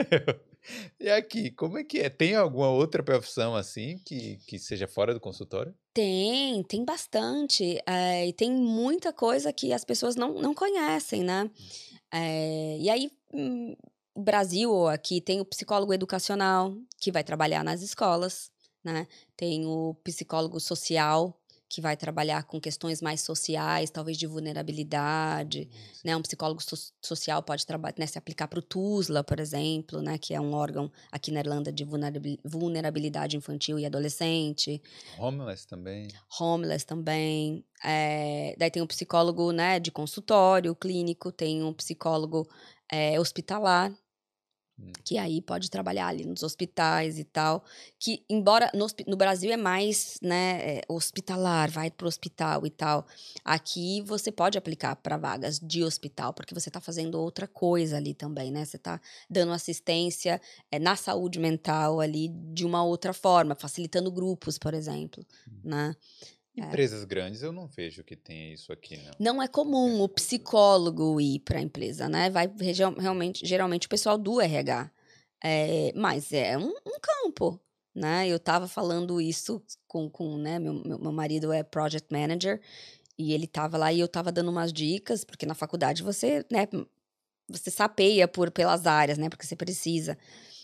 e aqui, como é que é? Tem alguma outra profissão assim que, que seja fora do consultório? Tem, tem bastante. É, e tem muita coisa que as pessoas não, não conhecem, né? É, e aí, hum, o Brasil aqui tem o psicólogo educacional, que vai trabalhar nas escolas, né? Tem o psicólogo social, que vai trabalhar com questões mais sociais, talvez de vulnerabilidade, né? Um psicólogo so social pode trabalhar, né, se aplicar para o TUSLA, por exemplo, né, que é um órgão aqui na Irlanda de vulnerabilidade infantil e adolescente. Homeless também. Homeless também. É, daí tem um psicólogo, né, de consultório clínico, tem um psicólogo é, hospitalar. Que aí pode trabalhar ali nos hospitais e tal, que embora no, no Brasil é mais, né, é, hospitalar, vai para o hospital e tal, aqui você pode aplicar para vagas de hospital, porque você está fazendo outra coisa ali também, né, você está dando assistência é, na saúde mental ali de uma outra forma, facilitando grupos, por exemplo, hum. né. É. Empresas é. grandes eu não vejo que tenha isso aqui, não. Não é comum o psicólogo ir para a empresa, né? Vai realmente, geralmente o pessoal do RH. É, mas é um, um, campo, né? Eu estava falando isso com, com né? Meu, meu, meu, marido é project manager e ele estava lá e eu estava dando umas dicas, porque na faculdade você, né? Você sapeia por, pelas áreas, né? Porque você precisa.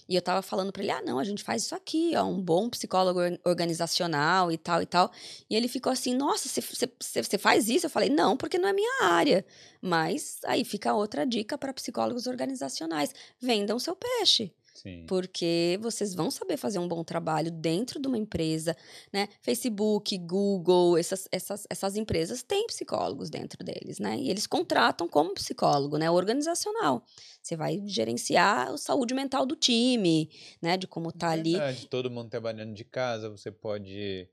E eu tava falando para ele: ah, não, a gente faz isso aqui, ó, um bom psicólogo organizacional e tal e tal. E ele ficou assim: nossa, você faz isso? Eu falei: não, porque não é minha área. Mas aí fica outra dica para psicólogos organizacionais: vendam seu peixe. Sim. Porque vocês vão saber fazer um bom trabalho dentro de uma empresa, né? Facebook, Google, essas, essas, essas empresas têm psicólogos dentro deles, né? E eles contratam como psicólogo, né? Organizacional. Você vai gerenciar a saúde mental do time, né? De como tá é ali. Todo mundo trabalhando de casa, você pode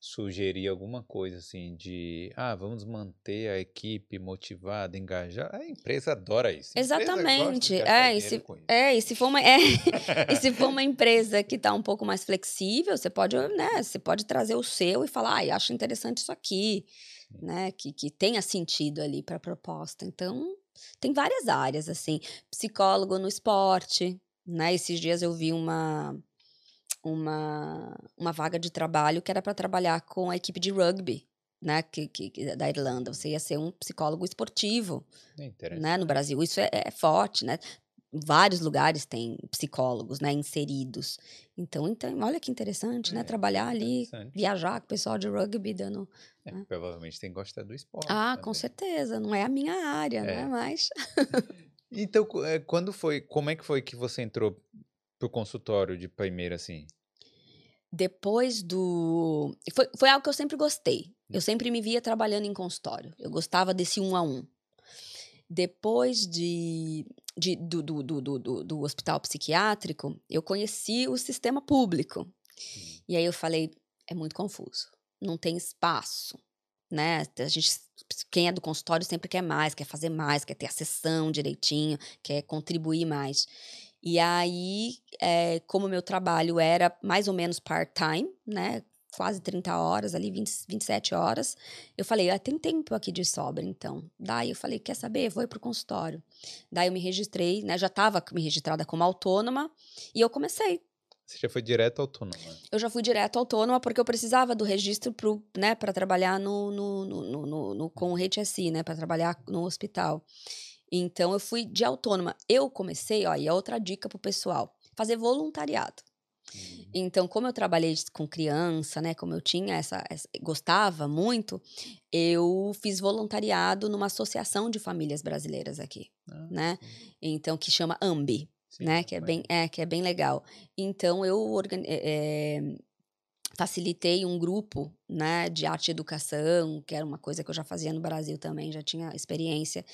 sugerir alguma coisa assim de ah, vamos manter a equipe motivada, engajada. A empresa adora isso. A Exatamente. É, e se, é, e se for uma, é, e se for uma empresa que está um pouco mais flexível, você pode, né, você pode trazer o seu e falar, ah, acho interessante isso aqui, né, que, que tenha sentido ali para a proposta. Então, tem várias áreas assim, psicólogo no esporte, né? Esses dias eu vi uma uma, uma vaga de trabalho que era para trabalhar com a equipe de rugby. Né, que, que, da Irlanda, você ia ser um psicólogo esportivo né, no Brasil. Isso é, é forte, né? vários lugares tem psicólogos, né, inseridos. Então, então olha que interessante, né, é, né, trabalhar ali, viajar com o pessoal de rugby dando. É, né? Provavelmente tem gostado do esporte. Ah, também. com certeza, não é a minha área, né, é. né, mas. então, é, quando foi, como é que foi que você entrou pro consultório de primeira assim? Depois do. Foi, foi algo que eu sempre gostei. Eu sempre me via trabalhando em consultório. Eu gostava desse um a um. Depois de, de do, do, do, do, do hospital psiquiátrico, eu conheci o sistema público. E aí eu falei: é muito confuso. Não tem espaço. Né? A gente, quem é do consultório sempre quer mais, quer fazer mais, quer ter a sessão direitinho, quer contribuir mais. E aí, é, como meu trabalho era mais ou menos part-time, né? Quase 30 horas, ali 20, 27 horas. Eu falei, ah, tem tempo aqui de sobra, então. Daí eu falei, quer saber? Vou ir pro consultório. Daí eu me registrei, né? Já estava me registrada como autônoma e eu comecei. Você já foi direto autônoma? Eu já fui direto autônoma porque eu precisava do registro pro, né, para trabalhar no, no, no, no, no, com o HSI, né? Para trabalhar no hospital. Então eu fui de autônoma. Eu comecei, ó, e é outra dica pro pessoal, fazer voluntariado. Uhum. Então, como eu trabalhei com criança, né, como eu tinha essa, essa, gostava muito, eu fiz voluntariado numa associação de famílias brasileiras aqui, ah, né? Sim. Então que chama AMBI, sim, né, que é bem, é que é bem legal. Então eu é, facilitei um grupo né, de arte e educação, que era uma coisa que eu já fazia no Brasil também, já tinha experiência.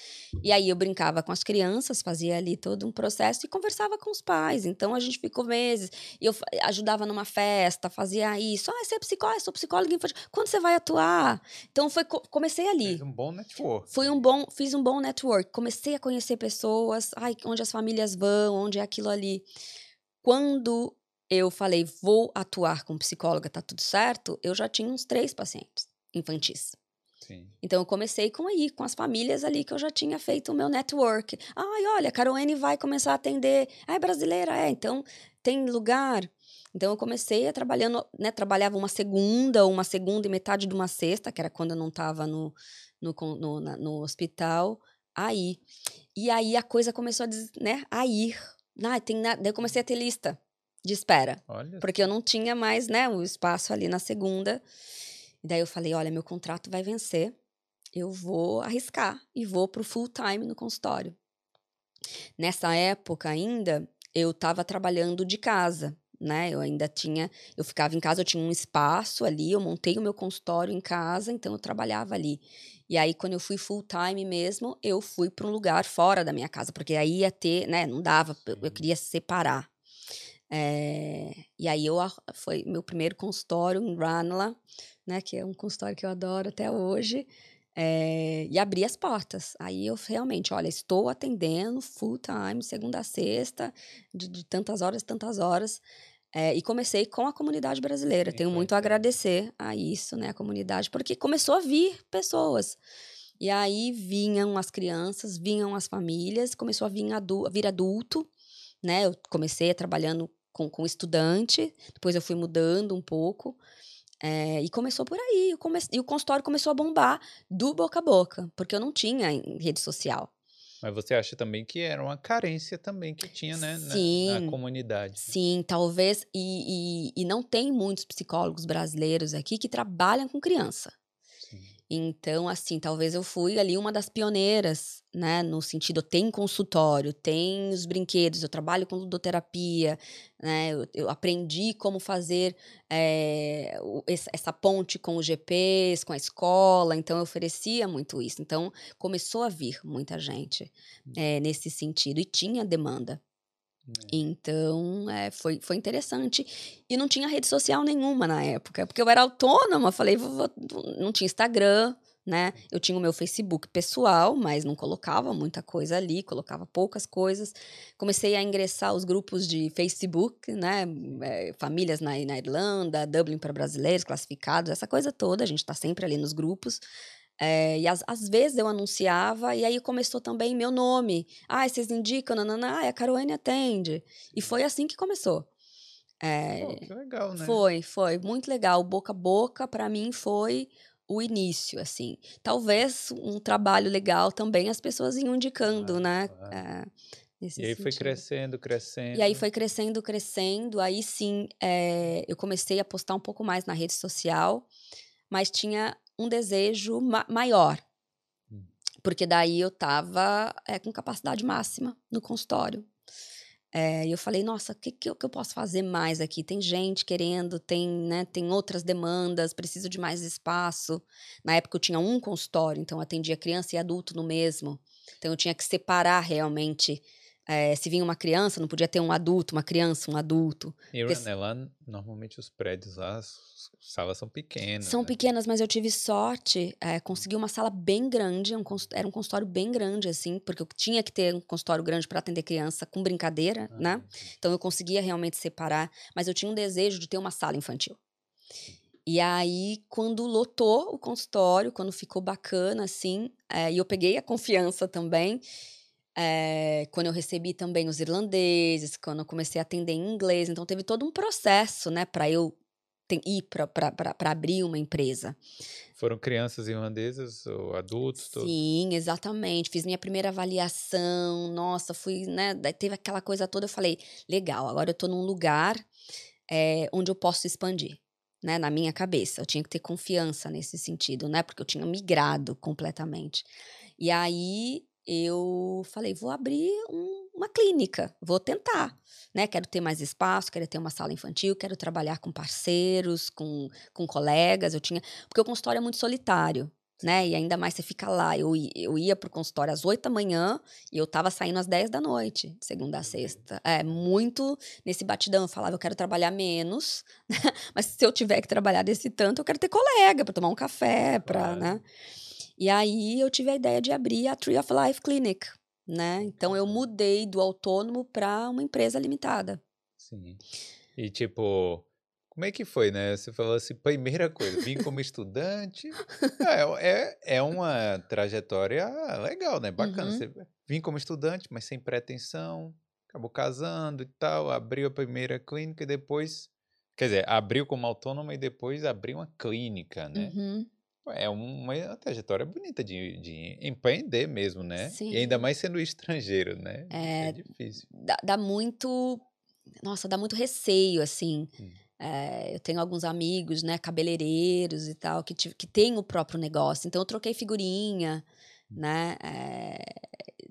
E aí eu brincava com as crianças, fazia ali todo um processo e conversava com os pais. Então a gente ficou meses. E eu ajudava numa festa, fazia isso. Ah, você é psicóloga, sou psicóloga infantil. Quando você vai atuar? Então foi comecei ali. Fiz um bom network. Foi um bom, fiz um bom network. Comecei a conhecer pessoas, ai, onde as famílias vão, onde é aquilo ali. Quando eu falei, vou atuar com psicóloga, tá tudo certo, eu já tinha uns três pacientes infantis. Sim. Então eu comecei com aí, com as famílias ali que eu já tinha feito o meu network. Ai, olha, a Caroline vai começar a atender. Ah, é brasileira? É, então tem lugar. Então eu comecei a trabalhando, né? Trabalhava uma segunda, uma segunda e metade de uma sexta, que era quando eu não estava no, no, no, no, hospital. Aí. E aí a coisa começou a, né, a ir. Ah, tem nada. Daí eu comecei a ter lista de espera. Olha. Porque eu não tinha mais, né, o espaço ali na segunda. E daí eu falei, olha, meu contrato vai vencer, eu vou arriscar e vou pro full time no consultório. Nessa época ainda, eu estava trabalhando de casa, né? Eu ainda tinha, eu ficava em casa, eu tinha um espaço ali, eu montei o meu consultório em casa, então eu trabalhava ali. E aí, quando eu fui full time mesmo, eu fui para um lugar fora da minha casa, porque aí ia ter, né? Não dava, eu, eu queria separar. É, e aí eu foi meu primeiro consultório em Ranelagh, né? Que é um consultório que eu adoro até hoje. É, e abri as portas. Aí eu realmente, olha, estou atendendo full time, segunda a sexta, de, de tantas horas, tantas horas. É, e comecei com a comunidade brasileira. Tenho muito a agradecer a isso, né, a comunidade, porque começou a vir pessoas. E aí vinham as crianças, vinham as famílias, começou a vir, adu vir adulto, né? Eu comecei trabalhando com, com estudante, depois eu fui mudando um pouco. É, e começou por aí. Comece... E o consultório começou a bombar do boca a boca, porque eu não tinha em rede social. Mas você acha também que era uma carência também que tinha, né? Sim, na, na comunidade. Sim, talvez. E, e, e não tem muitos psicólogos brasileiros aqui que trabalham com criança. Então, assim, talvez eu fui ali uma das pioneiras, né? No sentido, tem consultório, tem os brinquedos, eu trabalho com ludoterapia, né? Eu, eu aprendi como fazer é, essa ponte com os GPs, com a escola, então eu oferecia muito isso. Então, começou a vir muita gente é, nesse sentido e tinha demanda. É. Então, é, foi, foi interessante. E não tinha rede social nenhuma na época, porque eu era autônoma. Falei, vou, vou, não tinha Instagram, né? Eu tinha o meu Facebook pessoal, mas não colocava muita coisa ali, colocava poucas coisas. Comecei a ingressar os grupos de Facebook, né? É, famílias na, na Irlanda, Dublin para brasileiros, classificados, essa coisa toda. A gente está sempre ali nos grupos. É, e às, às, vezes eu anunciava, e aí começou também meu nome. Ah, vocês indicam, nanana, ah, a Caroline atende. E foi assim que começou. É, Pô, que legal, né? Foi, foi, muito legal. Boca a boca, para mim, foi o início, assim. Talvez um trabalho legal também as pessoas iam indicando, ah, né? Ah. É, e aí sentido. foi crescendo, crescendo. E aí foi crescendo, crescendo. Aí sim, é, eu comecei a postar um pouco mais na rede social, mas tinha um desejo ma maior. Hum. Porque daí eu estava é, com capacidade máxima no consultório. É, e eu falei, nossa, o que, que, eu, que eu posso fazer mais aqui? Tem gente querendo, tem, né, tem outras demandas, preciso de mais espaço. Na época eu tinha um consultório, então eu atendia criança e adulto no mesmo. Então eu tinha que separar realmente é, se vinha uma criança, não podia ter um adulto, uma criança, um adulto. E porque... lá, normalmente os prédios lá, as salas são pequenas. São né? pequenas, mas eu tive sorte, é, consegui uma sala bem grande, um, era um consultório bem grande, assim, porque eu tinha que ter um consultório grande para atender criança com brincadeira, ah, né? Então eu conseguia realmente separar, mas eu tinha um desejo de ter uma sala infantil. E aí, quando lotou o consultório, quando ficou bacana, assim, é, e eu peguei a confiança também, é, quando eu recebi também os irlandeses, quando eu comecei a atender em inglês. Então, teve todo um processo, né, para eu ir para abrir uma empresa. Foram crianças irlandesas ou adultos? Sim, todos? exatamente. Fiz minha primeira avaliação. Nossa, fui, né? Teve aquela coisa toda. Eu falei, legal, agora eu estou num lugar é, onde eu posso expandir. Né, na minha cabeça, eu tinha que ter confiança nesse sentido, né? Porque eu tinha migrado completamente. E aí eu falei, vou abrir um, uma clínica, vou tentar, né? Quero ter mais espaço, quero ter uma sala infantil, quero trabalhar com parceiros, com, com colegas. Eu tinha, porque o consultório é muito solitário, né? E ainda mais você fica lá. Eu, eu ia pro consultório às 8 da manhã e eu tava saindo às 10 da noite, segunda a sexta. É, muito nesse batidão. Eu falava, eu quero trabalhar menos, mas se eu tiver que trabalhar desse tanto, eu quero ter colega para tomar um café, para, né? E aí eu tive a ideia de abrir a Tree of Life Clinic, né? Então eu mudei do autônomo para uma empresa limitada. Sim. E tipo, como é que foi, né? Você falou assim, primeira coisa, vim como estudante. é, é, é uma trajetória legal, né? Bacana. Uhum. Você vim como estudante, mas sem pretensão, acabou casando e tal, abriu a primeira clínica e depois. Quer dizer, abriu como autônomo e depois abriu uma clínica, né? Uhum. É uma trajetória bonita de, de empreender mesmo, né? Sim. E ainda mais sendo estrangeiro, né? É, é difícil. Dá, dá, muito. Nossa, dá muito receio, assim. Hum. É, eu tenho alguns amigos, né, cabeleireiros e tal, que, que têm o próprio negócio. Então, eu troquei figurinha, né? É,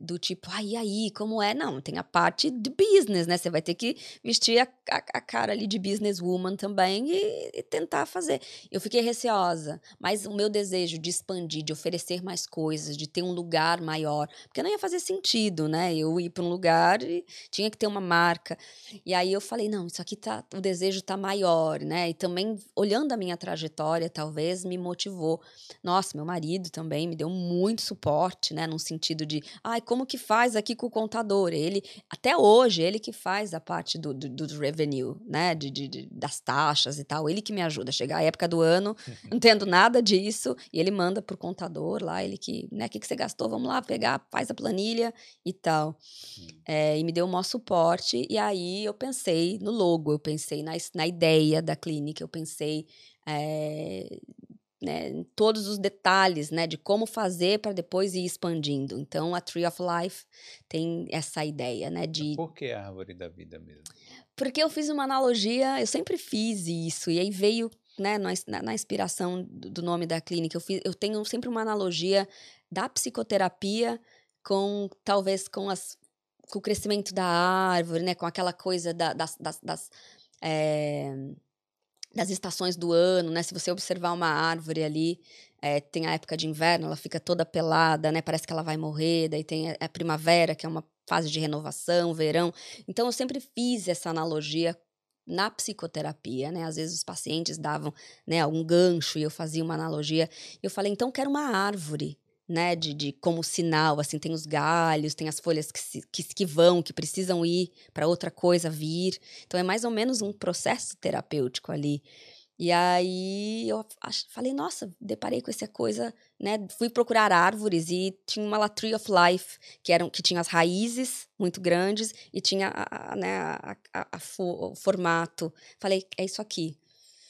do tipo, ai, ah, aí, como é? Não, tem a parte de business, né? Você vai ter que vestir a, a, a cara ali de businesswoman também e, e, tentar fazer. Eu fiquei receosa, mas o meu desejo de expandir, de oferecer mais coisas, de ter um lugar maior, porque não ia fazer sentido, né? Eu ir para um lugar e tinha que ter uma marca. E aí eu falei, não, isso aqui tá, o desejo tá maior, né? E também, olhando a minha trajetória, talvez me motivou. Nossa, meu marido também me deu muito suporte, né? Num sentido de, ai, como que faz aqui com o contador? Ele, até hoje, ele que faz a parte do, do, do revenue, né? De, de, de, das taxas e tal. Ele que me ajuda. Chegar a época do ano, não entendo nada disso, e ele manda pro contador lá, ele que, né? O que, que você gastou? Vamos lá pegar, faz a planilha e tal. É, e me deu o maior suporte. E aí eu pensei no logo, eu pensei na, na ideia da clínica, eu pensei. É, né, todos os detalhes, né, de como fazer para depois ir expandindo. Então, a Tree of Life tem essa ideia, né, de... Por que a árvore da vida mesmo? Porque eu fiz uma analogia, eu sempre fiz isso, e aí veio, né, na, na inspiração do nome da clínica, eu, fiz, eu tenho sempre uma analogia da psicoterapia com, talvez, com as com o crescimento da árvore, né, com aquela coisa da, das, das, das é, das estações do ano, né? Se você observar uma árvore ali, é, tem a época de inverno, ela fica toda pelada, né? Parece que ela vai morrer. Daí tem a, a primavera, que é uma fase de renovação, verão. Então eu sempre fiz essa analogia na psicoterapia, né? Às vezes os pacientes davam, né, algum gancho e eu fazia uma analogia. Eu falei, então quero uma árvore, né, de, de como sinal, assim, tem os galhos, tem as folhas que, se, que, que vão, que precisam ir para outra coisa vir. Então é mais ou menos um processo terapêutico ali. E aí eu falei, nossa, deparei com essa coisa, né? Fui procurar árvores e tinha uma Tree of Life, que eram que tinha as raízes muito grandes e tinha a, a né, a, o formato. Falei, é isso aqui.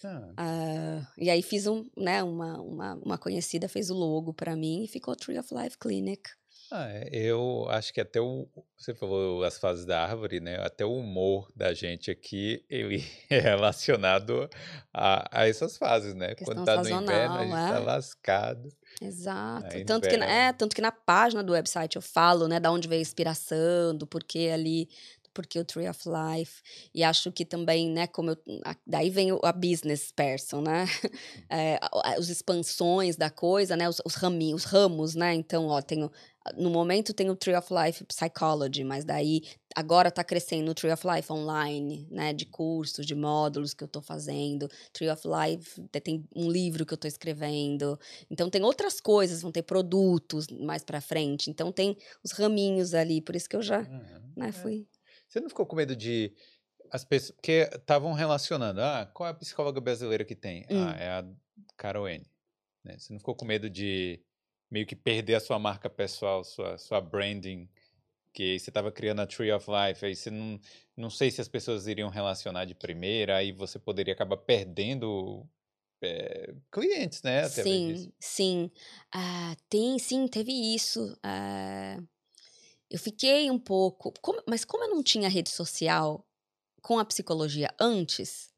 Uh, e aí fiz um, né, uma, uma, uma conhecida fez o logo para mim e ficou Tree of Life Clinic. Ah, é, eu acho que até o. Você falou as fases da árvore, né? Até o humor da gente aqui, ele é relacionado a, a essas fases, né? Quando tá no inverno, a gente tá é? tá lascado. Exato. Tanto que, é, tanto que na página do website eu falo, né, da onde veio a inspiração, do porquê ali porque o Tree of Life. E acho que também, né, como eu. Daí vem a business person, né? É, as expansões da coisa, né? Os, os raminhos, os ramos, né? Então, ó, tenho. No momento tem o Tree of Life Psychology, mas daí agora está crescendo o Tree of Life online, né? De cursos, de módulos que eu estou fazendo. Tree of Life tem um livro que eu estou escrevendo. Então tem outras coisas, vão ter produtos mais para frente. Então tem os raminhos ali, por isso que eu já, uhum, né, é. fui. Você não ficou com medo de as pessoas. Porque estavam relacionando. Ah, qual é a psicóloga brasileira que tem? Ah, hum. Ah, é a Carol N. Né? Você não ficou com medo de meio que perder a sua marca pessoal, sua, sua branding, que você estava criando a Tree of Life, aí você não, não sei se as pessoas iriam relacionar de primeira, aí você poderia acabar perdendo é, clientes, né? Sim, sim. Uh, tem, sim, teve isso. Uh, eu fiquei um pouco. Como, mas como eu não tinha rede social com a psicologia antes,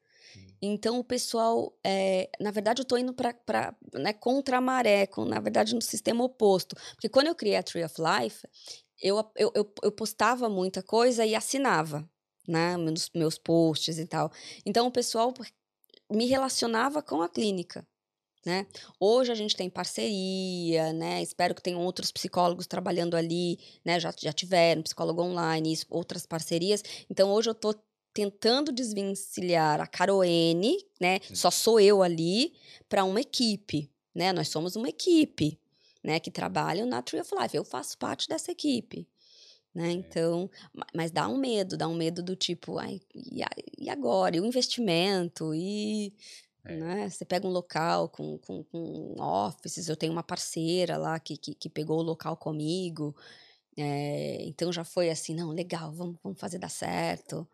então o pessoal. É, na verdade, eu estou indo para né, contra a maré, com, na verdade, no sistema oposto. Porque quando eu criei a Tree of Life, eu, eu, eu, eu postava muita coisa e assinava, né? Meus, meus posts e tal. Então o pessoal me relacionava com a clínica. Né? Hoje a gente tem parceria, né? Espero que tenham outros psicólogos trabalhando ali, né? Já, já tiveram psicólogo online, isso, outras parcerias. Então hoje eu estou tentando desvencilhar a Caroene, né? Só sou eu ali para uma equipe, né? Nós somos uma equipe, né? Que trabalha na Tree of Life. Eu faço parte dessa equipe. Né? Então, mas dá um medo, dá um medo do tipo, ai, e agora? E o investimento? E é. Né? Você pega um local com, com, com, offices, eu tenho uma parceira lá que, que, que pegou o local comigo. É, então já foi assim, não, legal, vamos, vamos fazer dar certo.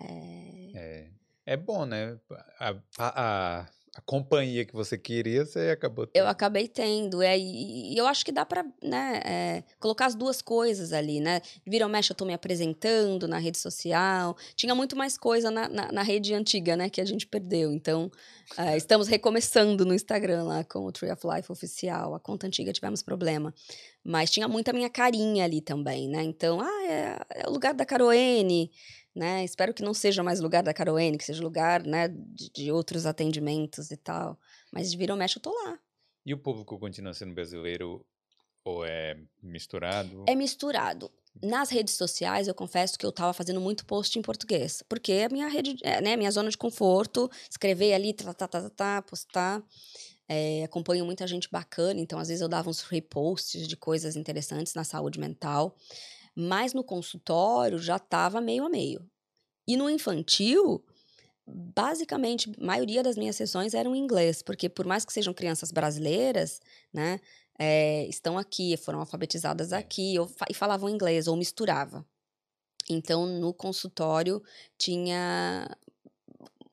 É, é, é bom, né? A, a, a companhia que você queria, você acabou tendo. Eu acabei tendo. É, e, e eu acho que dá para né, é, colocar as duas coisas ali, né? Vira ou mexe, eu tô me apresentando na rede social. Tinha muito mais coisa na, na, na rede antiga, né? Que a gente perdeu. Então, é, estamos recomeçando no Instagram lá com o Tree of Life oficial. A conta antiga tivemos problema. Mas tinha muita minha carinha ali também, né? Então, ah, é, é o lugar da Caroene né? Espero que não seja mais lugar da Caroene, que seja lugar, né, de, de outros atendimentos e tal. Mas de vira ou mexe, eu tô lá. E o público continua sendo brasileiro ou é misturado? É misturado. Nas redes sociais, eu confesso que eu estava fazendo muito post em português, porque é a minha rede, é, né, minha zona de conforto, escrever ali, tá, tá, tá, tá, tá postar. É, acompanho muita gente bacana, então às vezes eu dava uns reposts de coisas interessantes na saúde mental. Mas no consultório já estava meio a meio. E no infantil, basicamente, a maioria das minhas sessões eram em inglês, porque por mais que sejam crianças brasileiras, né, é, estão aqui, foram alfabetizadas é. aqui, ou, e falavam inglês, ou misturava. Então, no consultório, tinha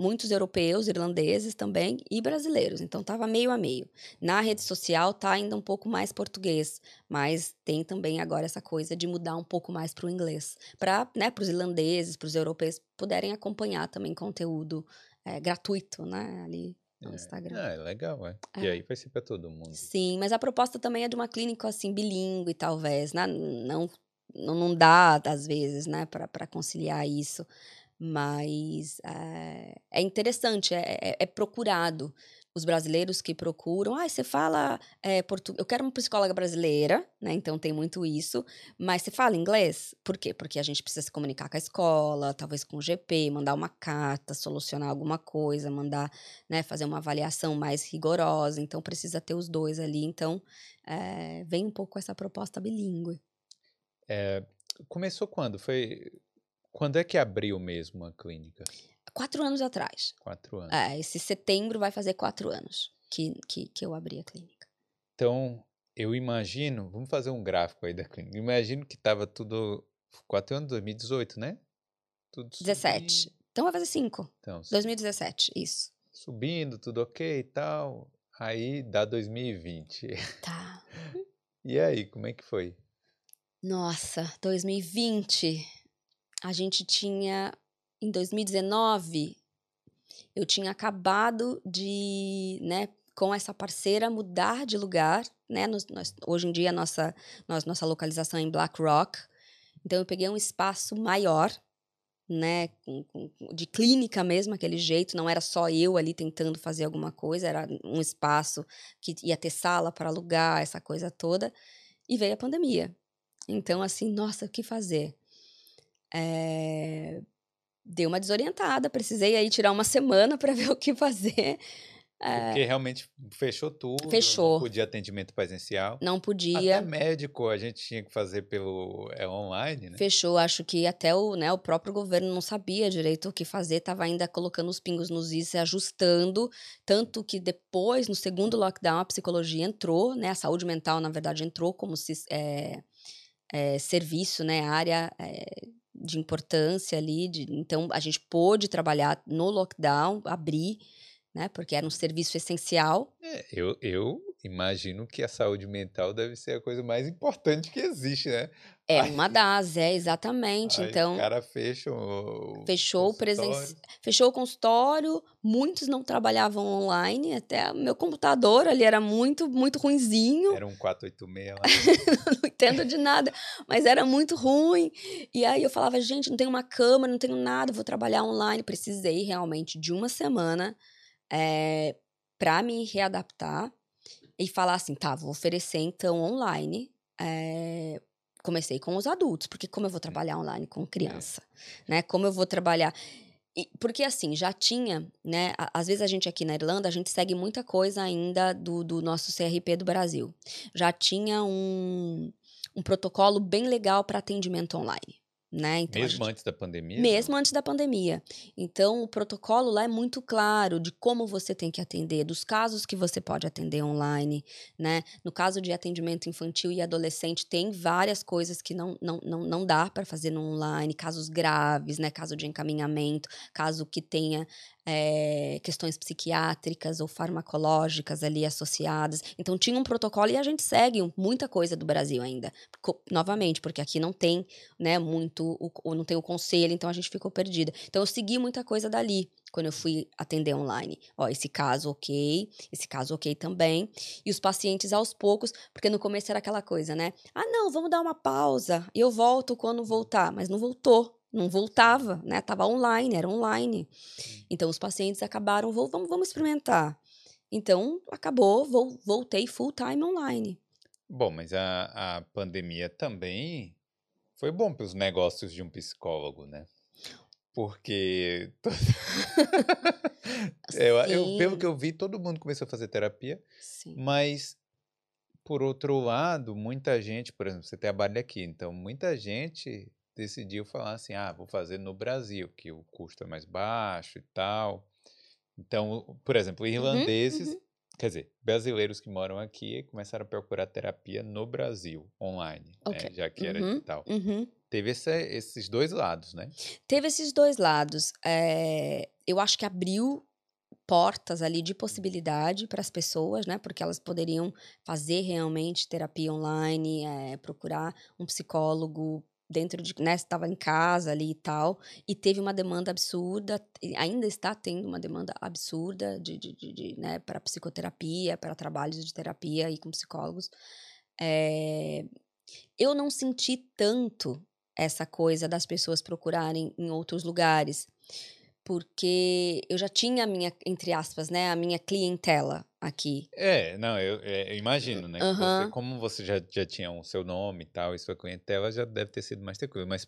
muitos europeus, irlandeses também e brasileiros. Então estava meio a meio. Na rede social tá ainda um pouco mais português, mas tem também agora essa coisa de mudar um pouco mais para o inglês, para né, os irlandeses, para os europeus puderem acompanhar também conteúdo é, gratuito, né, ali no é. Instagram. Ah, é legal, é. é. E aí vai ser para todo mundo. Sim, mas a proposta também é de uma clínica assim bilíngue, talvez, né? Não não, não dá às vezes, né, para conciliar isso. Mas é, é interessante, é, é, é, procurado. Os brasileiros que procuram, ah, você fala é, português. Eu quero uma psicóloga brasileira, né? Então tem muito isso. Mas você fala inglês? Por quê? Porque a gente precisa se comunicar com a escola, talvez com o GP, mandar uma carta, solucionar alguma coisa, mandar, né, fazer uma avaliação mais rigorosa. Então precisa ter os dois ali. Então é, vem um pouco essa proposta bilíngue. É, começou quando? Foi quando é que abriu mesmo a clínica? Quatro anos atrás. Quatro anos. É, esse setembro vai fazer quatro anos que, que, que eu abri a clínica. Então, eu imagino, vamos fazer um gráfico aí da clínica. Imagino que estava tudo. Quatro anos, 2018, né? Tudo 17. Subindo. Então vai fazer cinco. Então, 2017, isso. Subindo, tudo ok e tal. Aí dá 2020. Tá. e aí, como é que foi? Nossa, 2020 a gente tinha, em 2019, eu tinha acabado de, né, com essa parceira mudar de lugar, né? Nós, nós, hoje em dia, nossa, nós, nossa localização é em Black Rock. Então, eu peguei um espaço maior, né? Com, com, de clínica mesmo, aquele jeito. Não era só eu ali tentando fazer alguma coisa, era um espaço que ia ter sala para alugar, essa coisa toda. E veio a pandemia. Então, assim, nossa, o que fazer? É, deu uma desorientada. Precisei aí tirar uma semana para ver o que fazer. É, Porque realmente fechou tudo. Fechou. Não podia atendimento presencial. Não podia. Até médico a gente tinha que fazer pelo é, online, né? Fechou. Acho que até o, né, o próprio governo não sabia direito o que fazer, estava ainda colocando os pingos nos is e ajustando. Tanto que depois, no segundo lockdown, a psicologia entrou, né? A saúde mental, na verdade, entrou como se, é, é, serviço, né? Área é, de importância ali, de, então a gente pôde trabalhar no lockdown, abrir, né, porque era um serviço essencial. É, eu, eu imagino que a saúde mental deve ser a coisa mais importante que existe, né? É uma das, é exatamente. Aí então, o cara fecha o fechou o presen... fechou o consultório. Muitos não trabalhavam online, até meu computador ali era muito muito ruinzinho. Era um 486 lá. não entendo de nada, mas era muito ruim. E aí eu falava, gente, não tenho uma câmera, não tenho nada, vou trabalhar online. Precisei realmente de uma semana é, eh, para me readaptar e falar assim, tá, vou oferecer então online. É, comecei com os adultos, porque como eu vou trabalhar online com criança, é. né? Como eu vou trabalhar porque assim, já tinha, né? Às vezes a gente aqui na Irlanda, a gente segue muita coisa ainda do, do nosso CRP do Brasil. Já tinha um, um protocolo bem legal para atendimento online. Né? Então, mesmo gente... antes da pandemia? Mesmo antes da pandemia. Então, o protocolo lá é muito claro de como você tem que atender, dos casos que você pode atender online, né? No caso de atendimento infantil e adolescente, tem várias coisas que não, não, não, não dá para fazer no online, casos graves, né? Caso de encaminhamento, caso que tenha é, questões psiquiátricas ou farmacológicas ali associadas. Então tinha um protocolo e a gente segue muita coisa do Brasil ainda. Co novamente, porque aqui não tem, né, muito, o, não tem o conselho, então a gente ficou perdida. Então eu segui muita coisa dali quando eu fui atender online. Ó, esse caso ok, esse caso ok também. E os pacientes aos poucos, porque no começo era aquela coisa, né? Ah, não, vamos dar uma pausa e eu volto quando voltar. Mas não voltou, não voltava, né? Tava online, era online. Então os pacientes acabaram, vamos, vamos experimentar. Então acabou, voltei full time online. Bom, mas a, a pandemia também foi bom para os negócios de um psicólogo, né? Porque. eu, eu, pelo que eu vi, todo mundo começou a fazer terapia. Sim. Mas, por outro lado, muita gente, por exemplo, você trabalha aqui, então muita gente decidiu falar assim: ah, vou fazer no Brasil, que o custo é mais baixo e tal. Então, por exemplo, uhum, irlandeses, uhum, uhum. quer dizer, brasileiros que moram aqui começaram a procurar terapia no Brasil, online, né, okay. né, já que era uhum, tal. Uhum teve esse, esses dois lados, né? Teve esses dois lados. É, eu acho que abriu portas ali de possibilidade para as pessoas, né? Porque elas poderiam fazer realmente terapia online, é, procurar um psicólogo dentro de, né, estava em casa ali e tal, e teve uma demanda absurda, ainda está tendo uma demanda absurda de, de, de, de né, para psicoterapia, para trabalhos de terapia aí com psicólogos. É, eu não senti tanto essa coisa das pessoas procurarem em outros lugares. Porque eu já tinha a minha, entre aspas, né, a minha clientela aqui. É, não, eu, é, eu imagino, né? Uhum. Você, como você já, já tinha o seu nome e tal, e sua clientela já deve ter sido mais tranquilo. Mas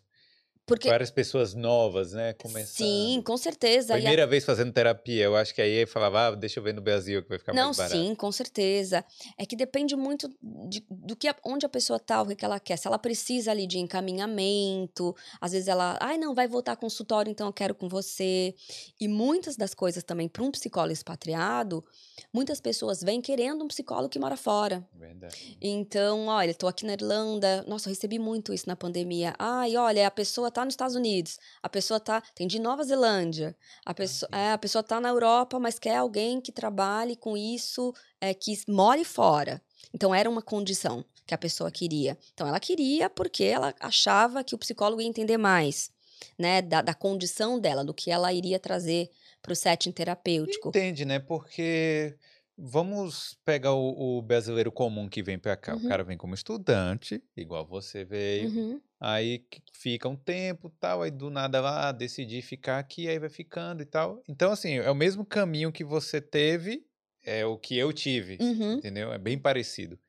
porque... Várias pessoas novas, né? Começando. Sim, com certeza. Primeira a... vez fazendo terapia, eu acho que aí falava, ah, deixa eu ver no Brasil que vai ficar Não, mais barato. Não, sim, com certeza. É que depende muito de, do que, onde a pessoa tá, o que ela quer. Se ela precisa ali de encaminhamento, às vezes ela, ai, não, vai voltar consultório, então eu quero com você. E muitas das coisas também, para um psicólogo expatriado, muitas pessoas vêm querendo um psicólogo que mora fora. Verdade. Então, olha, estou aqui na Irlanda, nossa, eu recebi muito isso na pandemia. Ai, olha, a pessoa tá nos Estados Unidos, a pessoa tá, tem de Nova Zelândia, a ah, pessoa, é, a pessoa tá na Europa, mas quer alguém que trabalhe com isso, é, que more fora. Então era uma condição que a pessoa queria. Então ela queria porque ela achava que o psicólogo ia entender mais, né, da, da condição dela, do que ela iria trazer para o setting terapêutico. Entende, né? Porque Vamos pegar o, o brasileiro comum que vem para cá. O uhum. cara vem como estudante, igual você veio. Uhum. Aí fica um tempo, tal, aí do nada lá decidir ficar aqui, aí vai ficando e tal. Então, assim, é o mesmo caminho que você teve, é o que eu tive, Uhum. entendeu? É bem parecido.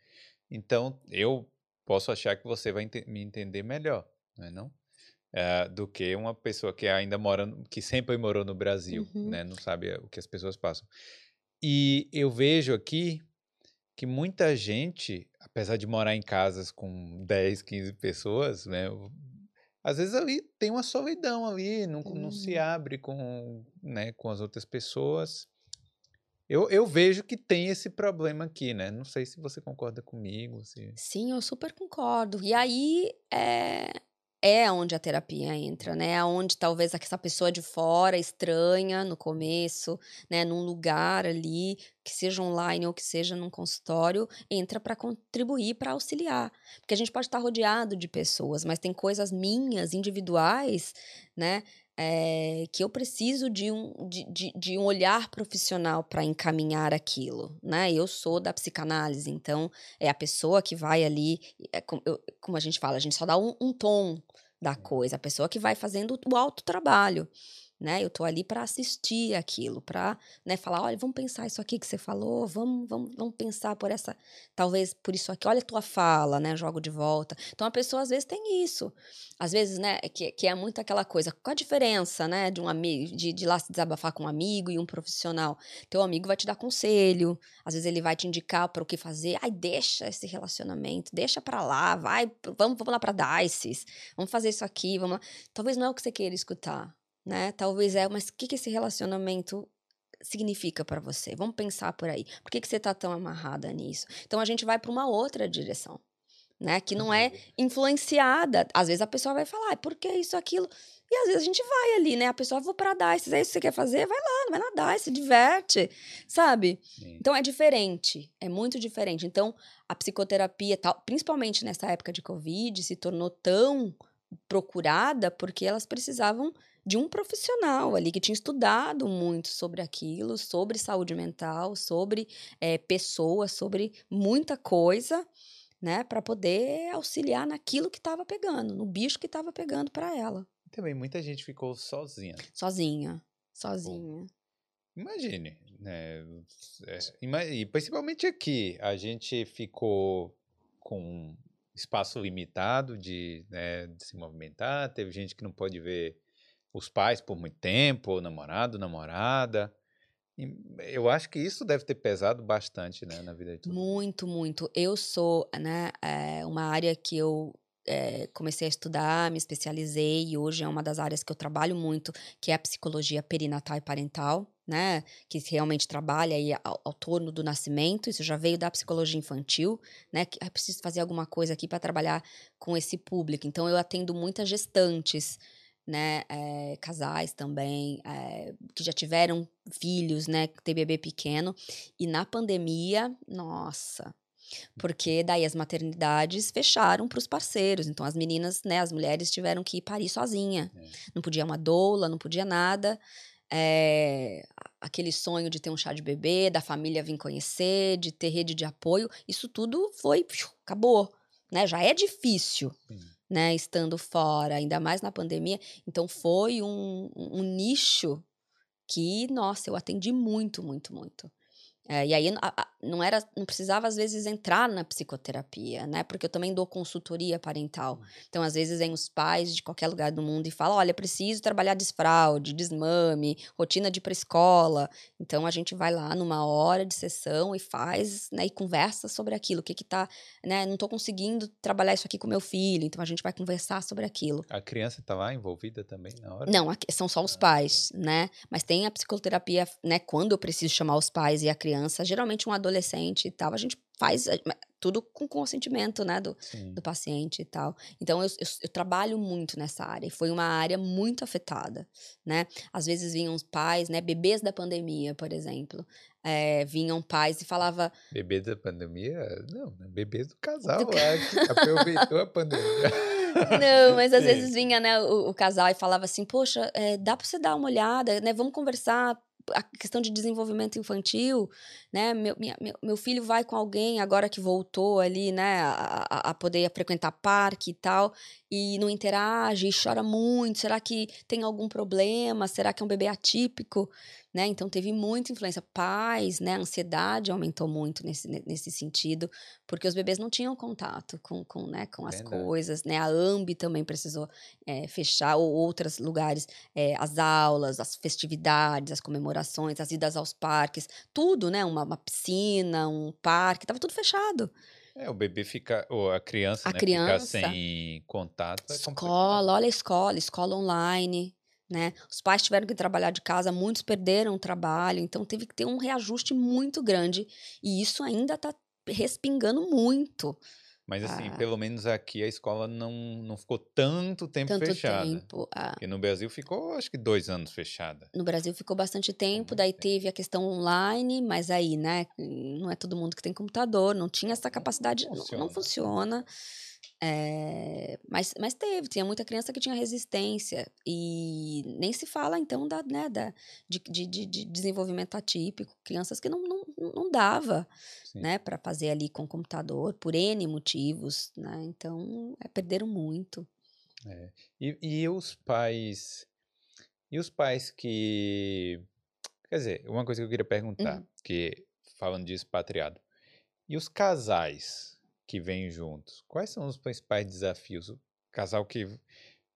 Então, eu posso achar que você vai me entender melhor, não é não? É, do que uma pessoa que ainda mora, que sempre morou no Brasil, Uhum. né? Não sabe o que as pessoas passam. E eu vejo aqui que muita gente, apesar de morar em casas com 10, 15 pessoas, né? Às vezes ali tem uma solidão ali, não, não se abre com, né, com as outras pessoas. Eu, eu vejo que tem esse problema aqui, né? Não sei se você concorda comigo. Se... Sim, eu super concordo. E aí é, é onde a terapia entra, né? Onde talvez essa pessoa de fora, estranha no começo, né, num lugar ali, que seja online ou que seja num consultório, entra para contribuir, para auxiliar. Porque a gente pode estar rodeado de pessoas, mas tem coisas minhas, individuais, né? É, que eu preciso de um, de, de, de um olhar profissional para encaminhar aquilo, né? Eu sou da psicanálise, então é a pessoa que vai ali, é, como, eu, como a gente fala, a gente só dá um, um tom da coisa, a pessoa que vai fazendo o autotrabalho né? Eu tô ali para assistir aquilo, para, né, falar, olha, vamos pensar isso aqui que você falou, vamos, vamos, vamos pensar por essa, talvez por isso aqui, olha a tua fala, né? Jogo de volta. Então a pessoa às vezes tem isso. Às vezes, né, que, que é muito aquela coisa, qual a diferença, né, de um amigo, de, de lá se desabafar com um amigo e um profissional? Teu amigo vai te dar conselho, às vezes ele vai te indicar para o que fazer. Ai, deixa esse relacionamento, deixa para lá, vai, vamos, vamos lá para Dices, vamos fazer isso aqui, vamos lá. Talvez não é o que você queira escutar né? Talvez é, mas o que, que esse relacionamento significa para você? Vamos pensar por aí. Por que, que você tá tão amarrada nisso? Então a gente vai para uma outra direção. né? Que não é influenciada. Às vezes a pessoa vai falar, por que isso, aquilo? E às vezes a gente vai ali, né? A pessoa, vou para dar, se é isso que você quer fazer, vai lá, vai nadar, se diverte, sabe? Sim. Então é diferente, é muito diferente. Então a psicoterapia, tal, principalmente nessa época de Covid, se tornou tão procurada porque elas precisavam de um profissional ali que tinha estudado muito sobre aquilo, sobre saúde mental, sobre é, pessoas, sobre muita coisa, né, para poder auxiliar naquilo que estava pegando, no bicho que estava pegando para ela. Também muita gente ficou sozinha. Sozinha, sozinha. Pô, imagine, né? É, e principalmente aqui, a gente ficou com espaço limitado de, né, de se movimentar. Teve gente que não pode ver os pais por muito tempo, ou namorado, namorada. Eu acho que isso deve ter pesado bastante, né, na vida de todo Muito, muito. Eu sou, né, é uma área que eu é, comecei a estudar, me especializei e hoje é uma das áreas que eu trabalho muito, que é a psicologia perinatal e parental, né? Que realmente trabalha aí ao, ao torno do nascimento. Isso já veio da psicologia infantil, né? Que é preciso fazer alguma coisa aqui para trabalhar com esse público. Então eu atendo muitas gestantes, né? É, casais também é, que já tiveram filhos, né? Que tem bebê pequeno e na pandemia, nossa porque daí as maternidades fecharam para os parceiros. Então as meninas, né, as mulheres tiveram que ir parir sozinha. É. Não podia uma doula, não podia nada. É, aquele sonho de ter um chá de bebê, da família vir conhecer, de ter rede de apoio, isso tudo foi, acabou, né? Já é difícil, né? Estando fora, ainda mais na pandemia. Então foi um, um nicho que, nossa, eu atendi muito, muito, muito. É, e aí não era, não precisava às vezes entrar na psicoterapia, né? Porque eu também dou consultoria parental. Hum. Então às vezes vem os pais de qualquer lugar do mundo e falam, olha, preciso trabalhar desfraude, desmame, rotina de pré-escola. Então a gente vai lá numa hora de sessão e faz, né? E conversa sobre aquilo, o que que tá, né? Não tô conseguindo trabalhar isso aqui com meu filho, então a gente vai conversar sobre aquilo. A criança tá lá envolvida também na hora? Não, são só os ah, pais, né? Mas tem a psicoterapia, né? Quando eu preciso chamar os pais e a criança criança, geralmente um adolescente e tal, a gente faz eh, tudo com consentimento, né, do, do paciente e tal. Então, eu, eu, eu, trabalho muito nessa área e foi uma área muito afetada, né? Às vezes vinham os pais, né, bebês da pandemia, por exemplo, é, vinham pais e falava... Bebê da pandemia? Não, né, bebês do casal, do... acho, aproveitou a pandemia. Não, mas às Sim. vezes vinha, né, o, o, casal e falava assim, poxa, é, dá pra você dar uma olhada, né, vamos conversar, a questão de desenvolvimento infantil, né? Meu, minha, meu, meu, filho vai com alguém agora que voltou ali, né? A, a, a, poder frequentar parque e tal, e não interage, e chora muito. Será que tem algum problema? Será que é um bebê atípico? Né? Então teve muita influência. Pais, né? A ansiedade aumentou muito nesse, nesse sentido, porque os bebês não tinham contato com, com, né, com as Verdade. coisas, né? A AMB também precisou é, fechar, ou outros lugares, é, as aulas, as festividades, as comemorações, as idas aos parques, tudo, né? Uma, uma piscina, um parque, estava tudo fechado. É, o bebê fica, ou a criança, a né, criança, ficar sem contato. É escola, olha a escola, escola online, né? Os pais tiveram que trabalhar de casa, muitos perderam o trabalho, então teve que ter um reajuste muito grande. E isso ainda está respingando muito. Mas assim, ah. pelo menos aqui a escola não, não ficou tanto tempo tanto fechada. Tempo, ah. Porque no Brasil ficou, acho que dois anos fechada. No Brasil ficou bastante tempo, daí teve a questão online, mas aí, né, não é todo mundo que tem computador, não tinha essa capacidade, não funciona. Não, não funciona. É, mas, mas teve, tinha muita criança que tinha resistência. E nem se fala, então, da, né, da, de, de, de desenvolvimento atípico. Crianças que não, não, não dava né, para fazer ali com o computador, por N motivos. Né? Então, é, perderam muito. É. E, e os pais. E os pais que. Quer dizer, uma coisa que eu queria perguntar, uhum. que falando de expatriado. E os casais? Que vêm juntos, quais são os principais desafios? O casal que,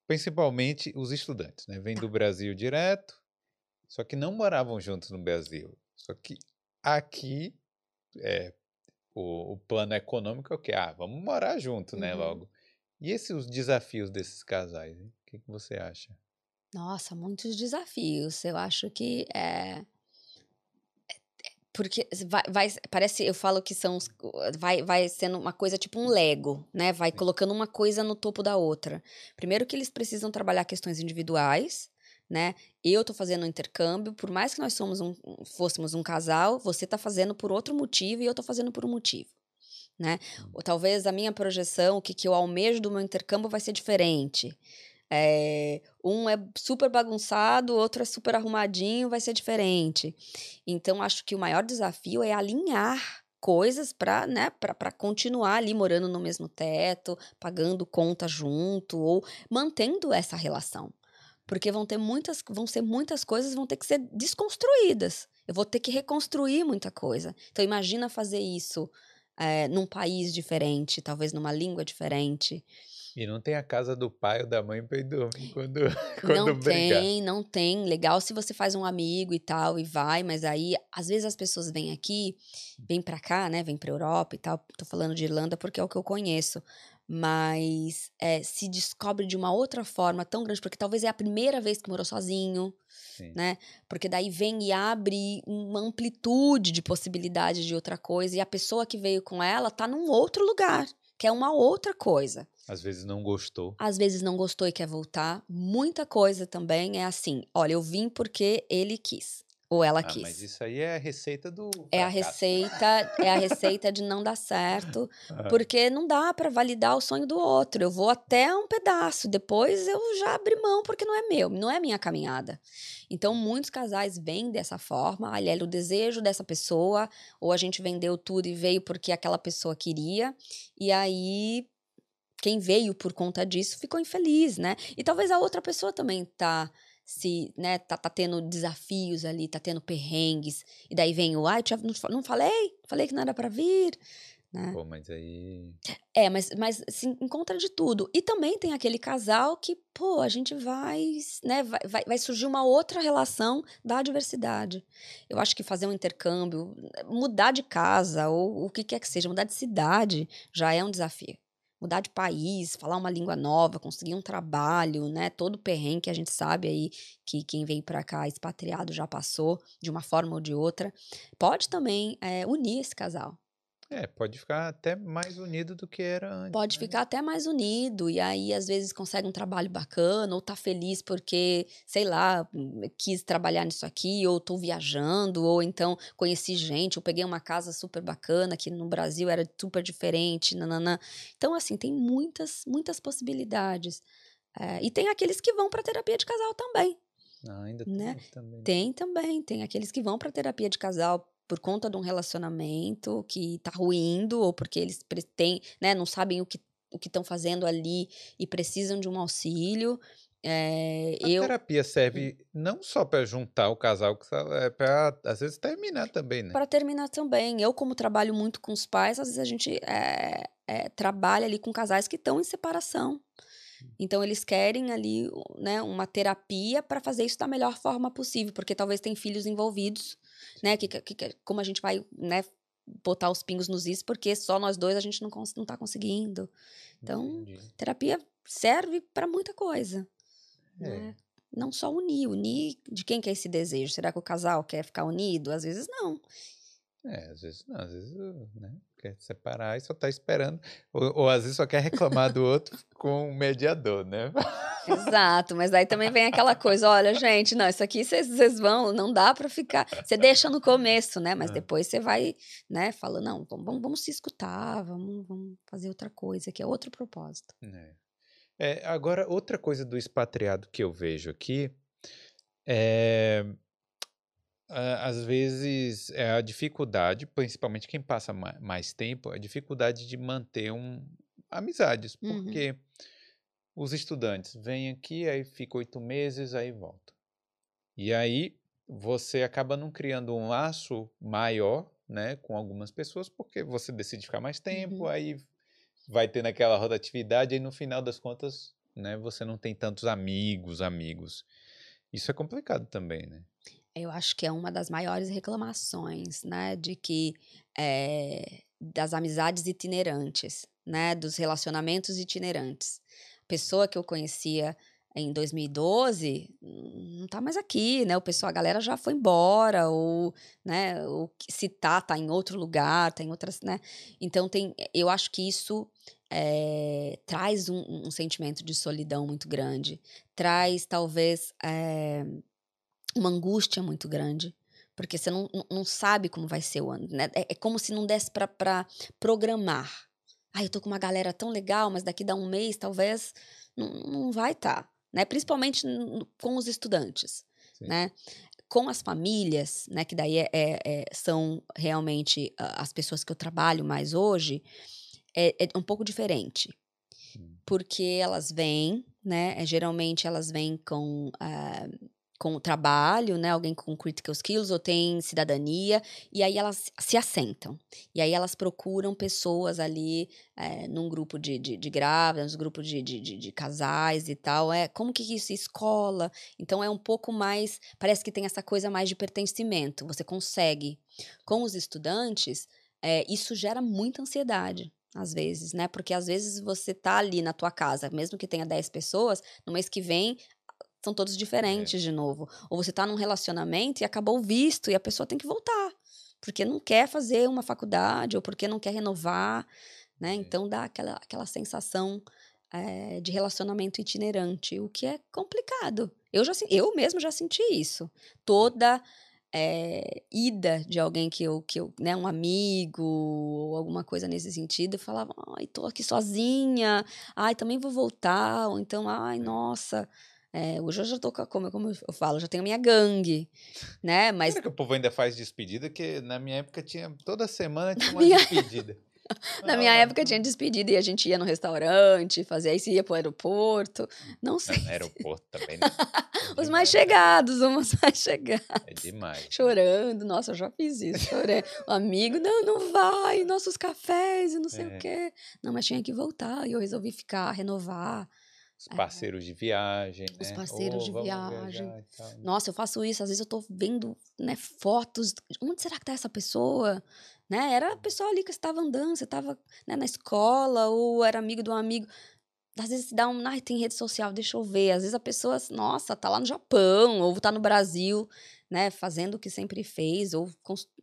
principalmente os estudantes, né? Vêm do. Brasil direto, só que não moravam juntos no Brasil. Só que aqui é, o, o plano econômico é o que? Ah, vamos morar junto, né? Uhum. Logo. E esses os desafios desses casais? Hein? O que, que você acha? Nossa, muitos desafios. Eu acho que é porque vai, vai, parece, eu falo que são, vai, vai sendo uma coisa tipo um Lego, né? Vai colocando uma coisa no topo da outra. Primeiro que eles precisam trabalhar questões individuais, né? Eu tô fazendo um intercâmbio, por mais que nós somos um, fôssemos um casal, você tá fazendo por outro motivo e eu tô fazendo por um motivo. Né? Ou talvez a minha projeção, o que, que eu almejo do meu intercâmbio vai ser diferente. É, um é super bagunçado, o outro é super arrumadinho, vai ser diferente. Então, acho que o maior desafio é alinhar coisas para né, continuar ali morando no mesmo teto, pagando conta junto ou mantendo essa relação. Porque vão ter muitas, vão ser muitas coisas vão ter que ser desconstruídas. Eu vou ter que reconstruir muita coisa. Então imagina fazer isso é, num país diferente, talvez numa língua diferente. E não tem a casa do pai ou da mãe para ir dormir quando, quando não brigar. tem, não tem. Legal se você faz um amigo e tal e vai, mas aí às vezes as pessoas vêm aqui, vêm para cá, né? Vêm para Europa e tal. Tô falando de Irlanda porque é o que eu conheço. Mas é, se descobre de uma outra forma tão grande, porque talvez é a primeira vez que morou sozinho, Sim. né? Porque daí vem e abre uma amplitude de possibilidades de outra coisa, e a pessoa que veio com ela tá num outro lugar, que é uma outra coisa. Às vezes não gostou. Às vezes não gostou e quer voltar. Muita coisa também é assim: olha, eu vim porque ele quis. Ou ela ah, quis. Mas isso aí é a receita do. É a receita, é a receita de não dar certo, porque não dá para validar o sonho do outro. Eu vou até um pedaço, depois eu já abri mão porque não é meu, não é minha caminhada. Então muitos casais vêm dessa forma, ali é o desejo dessa pessoa, ou a gente vendeu tudo e veio porque aquela pessoa queria, e aí quem veio por conta disso ficou infeliz, né? E talvez a outra pessoa também tá se, né, tá, tá tendo desafios ali, tá tendo perrengues, e daí vem o, ai, não, não falei, falei que não era para vir, né? Pô, mas aí... É, mas, mas se encontra de tudo. E também tem aquele casal que, pô, a gente vai, né, vai, vai, vai surgir uma outra relação da diversidade. Eu acho que fazer um intercâmbio, mudar de casa, ou o que quer que seja, mudar de cidade, já é um desafio mudar de país, falar uma língua nova, conseguir um trabalho, né? Todo o perrengue que a gente sabe aí que quem veio para cá expatriado já passou de uma forma ou de outra, pode também é, unir esse casal. É, pode ficar até mais unido do que era antes. Pode né? ficar até mais unido, e aí às vezes consegue um trabalho bacana, ou tá feliz porque, sei lá, quis trabalhar nisso aqui, ou tô viajando, ou então conheci gente, ou peguei uma casa super bacana que no Brasil era super diferente, nananã. Então, assim, tem muitas, muitas possibilidades. É, e tem aqueles que vão para terapia de casal também. Ah, ainda né? tem também. Tem também, tem aqueles que vão para terapia de casal por conta de um relacionamento que tá ruindo ou porque eles têm, né, não sabem o que o que estão fazendo ali e precisam de um auxílio. É, a eu... terapia serve não só para juntar o casal, é para às vezes terminar também, né? Para terminar também. Eu, como trabalho muito com os pais, às vezes a gente é, é, trabalha ali com casais que estão em separação. Então eles querem ali, né, uma terapia para fazer isso da melhor forma possível, porque talvez tem filhos envolvidos né? Que, que, que, como a gente vai, né? Botar os pingos nos is, porque só nós dois a gente não, não tá conseguindo. Então, Entendi. terapia serve para muita coisa. É. Né? Não só unir. Unir de quem que é esse desejo? Será que o casal quer ficar unido? Às vezes não. É, às vezes não, às vezes né, quer separar e só tá esperando. Ou, ou às vezes só quer reclamar do outro com um mediador, né? Exato, mas aí também vem aquela coisa, olha, gente, não, isso aqui vocês vão, não dá para ficar. Você deixa no começo, né? Mas é. depois você vai, né, fala, não, vamos, vamos se escutar, vamos, vamos fazer outra coisa, que é outro propósito. É. É, agora, outra coisa do expatriado que eu vejo aqui é às vezes é a dificuldade, principalmente quem passa mais tempo, a dificuldade de manter um, amizades, uhum. porque uhum. os estudantes vêm aqui, aí fica oito meses, aí volta. E aí você acaba não criando um laço maior, né, com algumas pessoas, porque você decide ficar mais tempo, uhum. aí vai tendo aquela rotatividade, e no final das contas, né, você não tem tantos amigos, amigos. Isso é complicado também, né? Eu acho que é uma das maiores reclamações, né, de que é, das amizades itinerantes, né, dos relacionamentos itinerantes. Pessoa que eu conhecia em 2012 não está mais aqui, né? O pessoal, a galera já foi embora ou, né? Ou se tá, tá em outro lugar, tá em outras, né? Então tem, eu acho que isso é, traz um, um, sentimento de solidão muito grande, traz talvez é, uma angústia muito grande, porque você não, não sabe como vai ser o ano, né? É, é como se não desse para programar. Ah, eu tô com uma galera tão legal, mas daqui a um mês talvez não, não vai estar, tá, né? Principalmente com os estudantes, Sim. né? Com as famílias, né? Que daí é, é, é são realmente as pessoas que eu trabalho mais hoje, é, é um pouco diferente. Porque elas vêm, né? É, geralmente elas vêm com. Uh, com o trabalho, né? Alguém com critical skills ou tem cidadania, e aí elas se assentam. E aí elas procuram pessoas ali é, num grupo de, de, de grávidas, num grupo de, de, de, casais e tal. É, como que isso? Escola. Então é um pouco mais. Parece que tem essa coisa mais de pertencimento. Você consegue. Com os estudantes, é, isso gera muita ansiedade às vezes, né? Porque às vezes você tá ali na tua casa, mesmo que tenha 10 pessoas, no mês que vem são todos é. diferentes é. de novo. Ou você tá num relacionamento e acabou o visto e a pessoa tem que voltar, porque não quer fazer uma faculdade ou porque não quer renovar, né? É. Então dá aquela, aquela sensação é, de relacionamento itinerante, o que é complicado. Eu já eu mesmo já senti isso. Toda é, ida de alguém que eu, que eu, né, um amigo ou alguma coisa nesse sentido, eu falava, ai, tô aqui sozinha, ai, também vou voltar, ou então, ai, nossa. É, hoje eu já tô, como, como eu falo, já tenho a minha gangue, né? Mas. Será que o povo ainda faz despedida? Que na minha época tinha, toda semana tinha uma minha... despedida. Na minha ah, época tinha despedida e a gente ia no restaurante, fazia isso, ia pro aeroporto. Não sei. No aeroporto também. Né? É os mais chegados, os mais chegados. É demais. Chorando. Nossa, eu já fiz isso. Chorei. O amigo, não, não vai, nossos cafés e não sei é. o quê. Não, mas tinha que voltar e eu resolvi ficar, renovar. Os é. parceiros é. de viagem, né? Os parceiros oh, de viagem. Né? Nossa, eu faço isso, às vezes eu tô vendo, né, fotos. Onde será que tá essa pessoa? Né? Era a pessoa ali que estava andando, você estava né, na escola, ou era amigo de um amigo. Às vezes dá um, ai, tem rede social, deixa eu ver. Às vezes a pessoa, nossa, tá lá no Japão, ou tá no Brasil, né, fazendo o que sempre fez, ou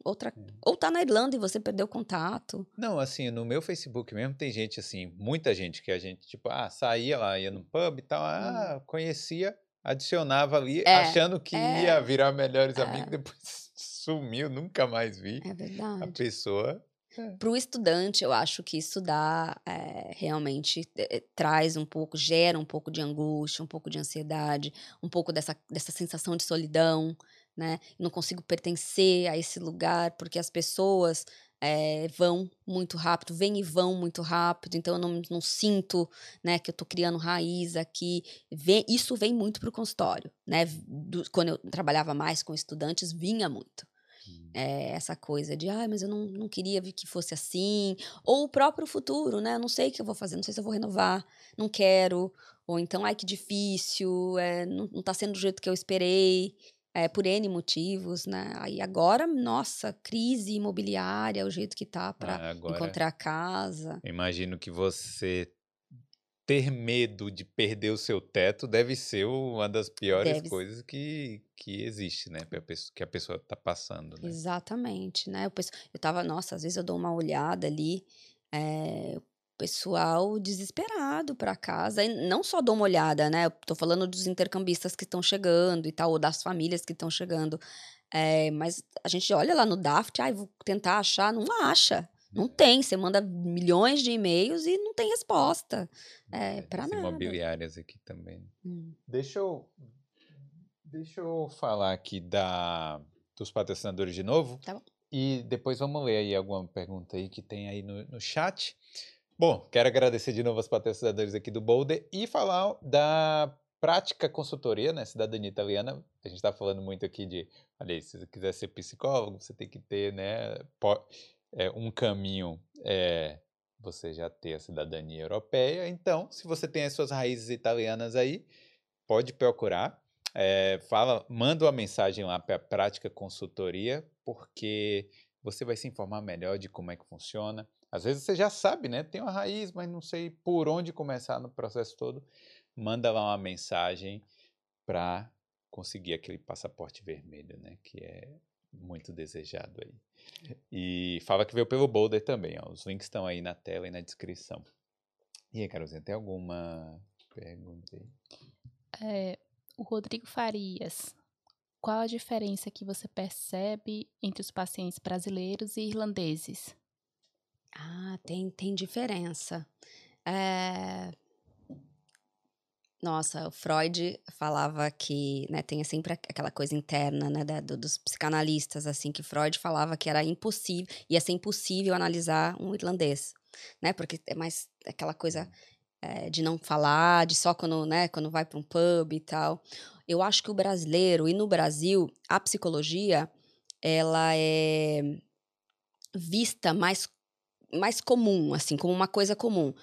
outra, é. ou tá na Irlanda e você perdeu contato. Não, assim, no meu Facebook mesmo tem gente assim, muita gente que a gente, tipo, ah, saía lá, ia no pub e tal, ah, hum. conhecia, adicionava ali, é, achando que é, ia virar melhores amigos, é. depois sumiu, nunca mais vi. É verdade. A pessoa. É. Para o estudante, eu acho que estudar é, realmente é, traz um pouco, gera um pouco de angústia, um pouco de ansiedade, um pouco dessa, dessa sensação de solidão, né? Não consigo pertencer a esse lugar porque as pessoas é, vão muito rápido, vêm e vão muito rápido, então eu não, não sinto né, que eu estou criando raiz aqui. Vem, isso vem muito para o consultório. Né? Do, quando eu trabalhava mais com estudantes, vinha muito. É, essa coisa de, ah, mas eu não, não queria que fosse assim. Ou o próprio futuro, né? Eu não sei o que eu vou fazer, não sei se eu vou renovar, não quero. Ou então, ai, que difícil, é, não, não tá sendo do jeito que eu esperei é, por N motivos, né? Aí agora, nossa, crise imobiliária, o jeito que tá para ah, encontrar casa. Imagino que você ter medo de perder o seu teto deve ser uma das piores deve... coisas que, que existe, né? Que a pessoa está passando. Né? Exatamente, né? Eu, eu tava, nossa, às vezes eu dou uma olhada ali, é, pessoal desesperado para casa. E não só dou uma olhada, né? Eu tô falando dos intercambistas que estão chegando e tal, ou das famílias que estão chegando. É, mas a gente olha lá no Daft, ai, vou tentar achar, não acha. Não tem, você manda milhões de e-mails e não tem resposta. É, é para nada. imobiliárias aqui também. Hum. Deixa eu deixa eu falar aqui da dos patrocinadores de novo. Tá bom. E depois vamos ler aí alguma pergunta aí que tem aí no, no chat. Bom, quero agradecer de novo aos patrocinadores aqui do Boulder e falar da prática consultoria, né? Cidadania italiana. A gente está falando muito aqui de, olha, se você quiser ser psicólogo, você tem que ter, né? É, um caminho é você já ter a cidadania europeia. Então, se você tem as suas raízes italianas aí, pode procurar. É, fala, manda uma mensagem lá para a prática consultoria, porque você vai se informar melhor de como é que funciona. Às vezes você já sabe, né? Tem uma raiz, mas não sei por onde começar no processo todo. manda lá uma mensagem para conseguir aquele passaporte vermelho, né? Que é muito desejado aí. E fala que veio pelo Boulder também, ó. Os links estão aí na tela e na descrição. E aí, Carolzinha, tem alguma pergunta aí? É, o Rodrigo Farias. Qual a diferença que você percebe entre os pacientes brasileiros e irlandeses? Ah, tem, tem diferença. É... Nossa, o Freud falava que, né, tem sempre aquela coisa interna, né, da, dos psicanalistas, assim, que Freud falava que era impossível, ia ser impossível analisar um irlandês, né, porque é mais aquela coisa é, de não falar, de só quando, né, quando vai para um pub e tal. Eu acho que o brasileiro, e no Brasil, a psicologia, ela é vista mais mais comum, assim, como uma coisa comum.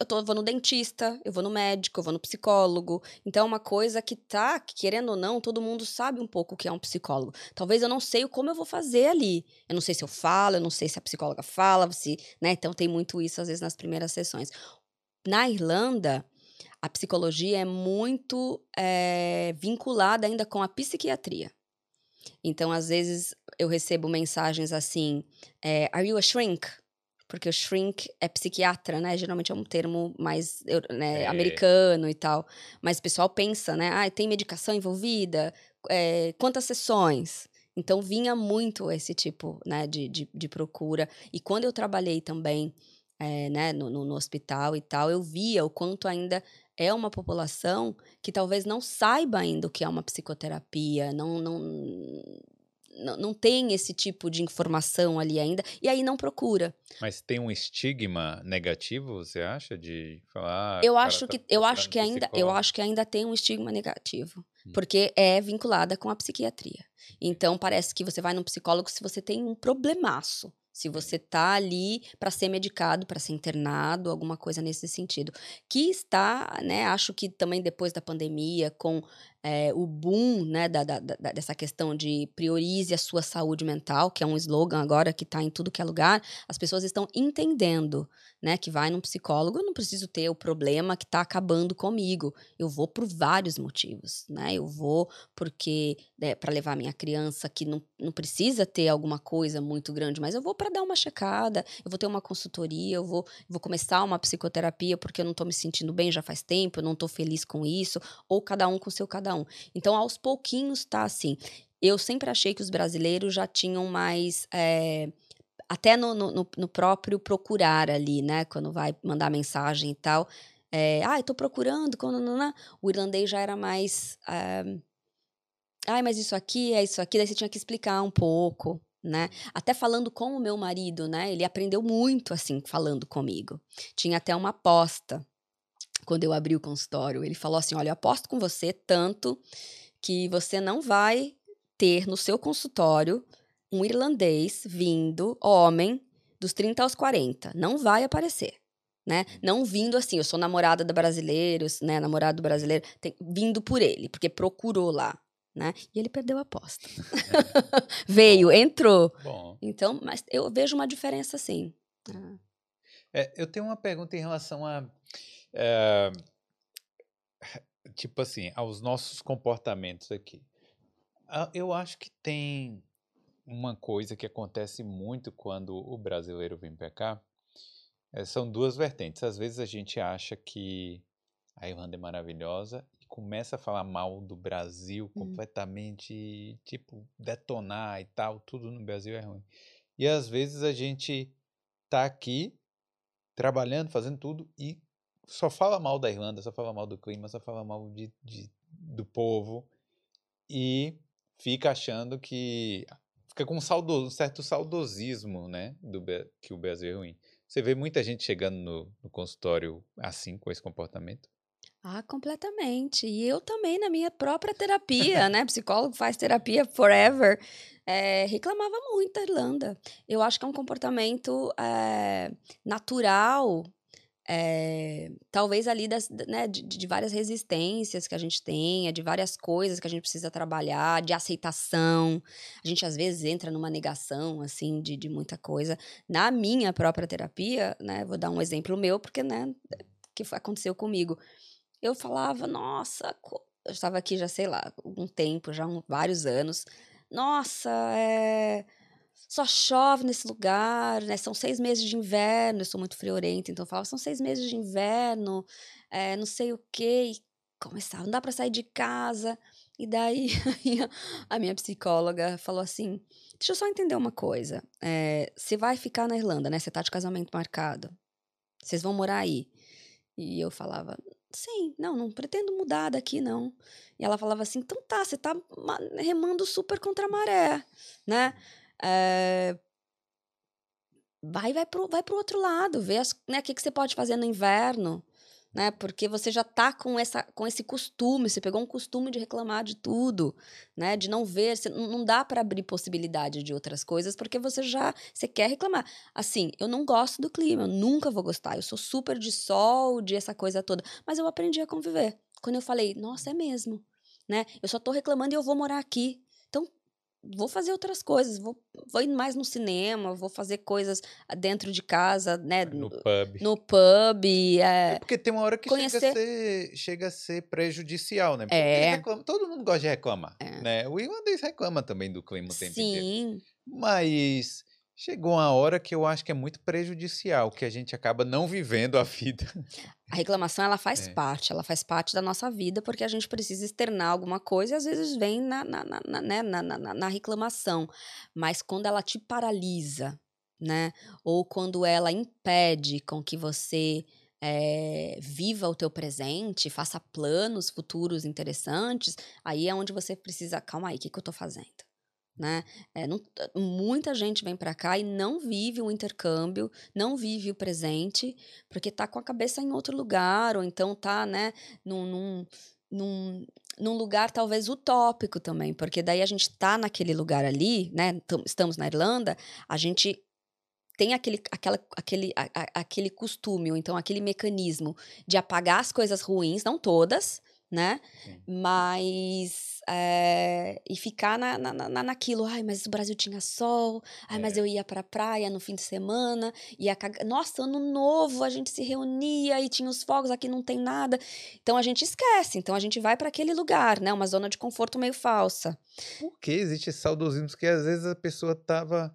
Eu, tô, eu vou no dentista, eu vou no médico, eu vou no psicólogo. Então, é uma coisa que tá, querendo ou não, todo mundo sabe um pouco o que é um psicólogo. Talvez eu não sei como eu vou fazer ali. Eu não sei se eu falo, eu não sei se a psicóloga fala, se, né? Então, tem muito isso, às vezes, nas primeiras sessões. Na Irlanda, a psicologia é muito é, vinculada ainda com a psiquiatria. Então, às vezes, eu recebo mensagens assim: é, Are you a shrink? Porque o shrink é psiquiatra, né? Geralmente é um termo mais né, é. americano e tal. Mas o pessoal pensa, né? Ah, tem medicação envolvida? É, quantas sessões? Então vinha muito esse tipo né, de, de, de procura. E quando eu trabalhei também é, né, no, no, no hospital e tal, eu via o quanto ainda é uma população que talvez não saiba ainda o que é uma psicoterapia, não, não, não, tem esse tipo de informação ali ainda, e aí não procura. Mas tem um estigma negativo, você acha, de falar? Ah, eu acho tá que eu acho que ainda eu acho que ainda tem um estigma negativo, hum. porque é vinculada com a psiquiatria. Então parece que você vai num psicólogo se você tem um problemaço. Se você tá ali para ser medicado, para ser internado, alguma coisa nesse sentido. Que está, né, acho que também depois da pandemia, com é, o boom né, da, da, da, dessa questão de priorize a sua saúde mental, que é um slogan agora que está em tudo que é lugar, as pessoas estão entendendo né, que vai num psicólogo, eu não preciso ter o problema que está acabando comigo. Eu vou por vários motivos. Né? Eu vou porque né, para levar minha criança que não, não precisa ter alguma coisa muito grande, mas eu vou para dar uma checada, eu vou ter uma consultoria, eu vou, vou começar uma psicoterapia porque eu não estou me sentindo bem já faz tempo, eu não estou feliz com isso, ou cada um com seu cada cada um. Então, aos pouquinhos tá assim. Eu sempre achei que os brasileiros já tinham mais. É, até no, no, no, próprio procurar ali, né? Quando vai mandar mensagem e tal. É, ah, eu tô procurando. Quando, não, não, o irlandês já era mais. É, Ai, mas isso aqui é isso aqui. Daí você tinha que explicar um pouco, né? Até falando com o meu marido, né? Ele aprendeu muito assim, falando comigo. Tinha até uma aposta quando eu abri o consultório. Ele falou assim: Olha, eu aposto com você tanto que você não vai ter no seu consultório um irlandês vindo, homem, dos 30 aos 40. Não vai aparecer. Né? Não vindo assim, eu sou namorada da brasileiros, né? Namorado do brasileiro, tem, vindo por ele, porque procurou lá. Né? E ele perdeu a aposta. Veio, Bom. entrou. Bom. Então, mas eu vejo uma diferença sim. Ah. É, eu tenho uma pergunta em relação a é, tipo assim, aos nossos comportamentos aqui. Eu acho que tem uma coisa que acontece muito quando o brasileiro vem para cá. É, são duas vertentes. Às vezes a gente acha que a Irlanda é maravilhosa e começa a falar mal do Brasil uhum. completamente, tipo, detonar e tal, tudo no Brasil é ruim. E às vezes a gente tá aqui trabalhando, fazendo tudo e só fala mal da Irlanda, só fala mal do clima, só fala mal de, de do povo e fica achando que fica com um, saudo, um certo saudosismo, né, do que o Brasil é ruim. Você vê muita gente chegando no, no consultório assim, com esse comportamento? Ah, completamente. E eu também, na minha própria terapia, né? Psicólogo faz terapia forever. É, reclamava muito da Irlanda. Eu acho que é um comportamento é, natural é, talvez ali das, né, de, de, várias resistências que a gente tenha, de várias coisas que a gente precisa trabalhar, de aceitação. A gente às vezes entra numa negação, assim, de, de muita coisa. Na minha própria terapia, né, vou dar um exemplo meu, porque, né, que aconteceu comigo. eu falava, nossa, eu estava aqui já, sei lá, um tempo, já um, vários anos. Nossa, é só chove nesse lugar, né? São seis meses de inverno, eu sou muito friorenta, então eu falava, são seis meses de inverno, é, não sei o quê. E começava, não dá para sair de casa. E daí a minha psicóloga falou assim: deixa eu só entender uma coisa. É, você vai ficar na Irlanda, né? Você tá de casamento marcado. Vocês vão morar aí. E eu falava, sim, não, não pretendo mudar daqui, não. E ela falava assim, então tá, você tá remando super contra a maré, né? É, vai, vai pro, vai pro outro lado, vê né, o que, que você pode fazer no inverno, né? Porque você já tá com, essa, com esse costume, você pegou um costume de reclamar de tudo, né? De não ver, você, não dá para abrir possibilidade de outras coisas, porque você já, você quer reclamar. Assim, eu não gosto do clima, eu nunca vou gostar, eu sou super de sol, de essa coisa toda, mas eu aprendi a conviver. Quando eu falei, nossa, é mesmo, né? Eu só tô reclamando e eu vou morar aqui vou fazer outras coisas, vou, vou ir mais no cinema, vou fazer coisas dentro de casa, né? No pub. No pub. É, é porque tem uma hora que conhecer... chega, a ser, chega a ser prejudicial, né? Porque é. reclama, todo mundo gosta de reclamar, é. né? O irlandês reclama também do clima o tempo Sim. inteiro. Mas chegou uma hora que eu acho que é muito prejudicial, que a gente acaba não vivendo a vida. A reclamação, ela faz é. parte, ela faz parte da nossa vida, porque a gente precisa externar alguma coisa e às vezes vem na, na, na, né, na, na, na reclamação. Mas quando ela te paralisa, né? Ou quando ela impede com que você é, viva o teu presente, faça planos futuros interessantes, aí é onde você precisa, calma aí, o que, que eu tô fazendo? Né? É, não, muita gente vem para cá e não vive o intercâmbio, não vive o presente, porque tá com a cabeça em outro lugar, ou então tá, né, num, num, num, num lugar talvez utópico também, porque daí a gente tá naquele lugar ali, né? Estamos na Irlanda, a gente tem aquele, aquela, aquele, a, a, aquele costume, ou então aquele mecanismo de apagar as coisas ruins, não todas, né? Sim. Mas. É, e ficar na, na, na, naquilo, ai, mas o Brasil tinha sol, ai, é. mas eu ia pra praia no fim de semana, ia. Nossa, ano novo, a gente se reunia e tinha os fogos, aqui não tem nada. Então a gente esquece, então a gente vai para aquele lugar, né? Uma zona de conforto meio falsa. Por que existe saudosismo? Porque às vezes a pessoa tava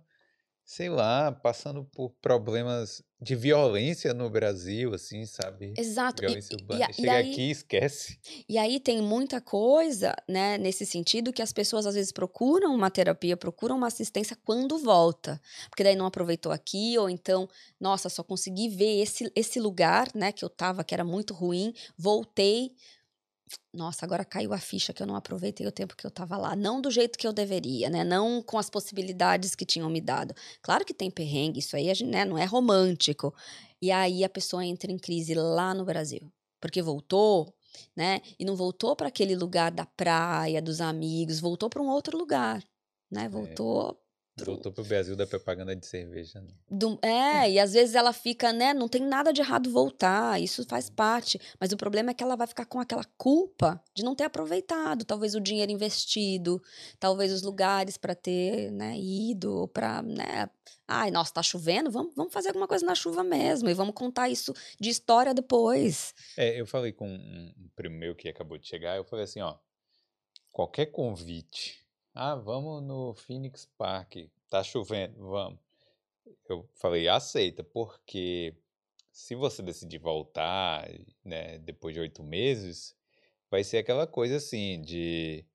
sei lá, passando por problemas de violência no Brasil, assim, sabe? Exato. Violência e, urbana. E, Chega e aí, aqui e esquece. E aí tem muita coisa, né, nesse sentido, que as pessoas às vezes procuram uma terapia, procuram uma assistência quando volta. Porque daí não aproveitou aqui, ou então, nossa, só consegui ver esse, esse lugar, né, que eu tava, que era muito ruim, voltei, nossa, agora caiu a ficha que eu não aproveitei o tempo que eu estava lá. Não do jeito que eu deveria, né? Não com as possibilidades que tinham me dado. Claro que tem perrengue, isso aí né, não é romântico. E aí a pessoa entra em crise lá no Brasil. Porque voltou, né? E não voltou para aquele lugar da praia, dos amigos, voltou para um outro lugar, né? É. Voltou Voltou pro Brasil da propaganda de cerveja. Né? Do, é, e às vezes ela fica, né? Não tem nada de errado voltar, isso faz parte. Mas o problema é que ela vai ficar com aquela culpa de não ter aproveitado, talvez o dinheiro investido, talvez os lugares para ter, né, ido, para, né? Ai, nossa, tá chovendo, vamos, vamos fazer alguma coisa na chuva mesmo e vamos contar isso de história depois. É, eu falei com um primo meu que acabou de chegar, eu falei assim, ó, qualquer convite ah, vamos no Phoenix Park. Tá chovendo, vamos. Eu falei, aceita, porque se você decidir voltar, né, depois de oito meses, vai ser aquela coisa assim de.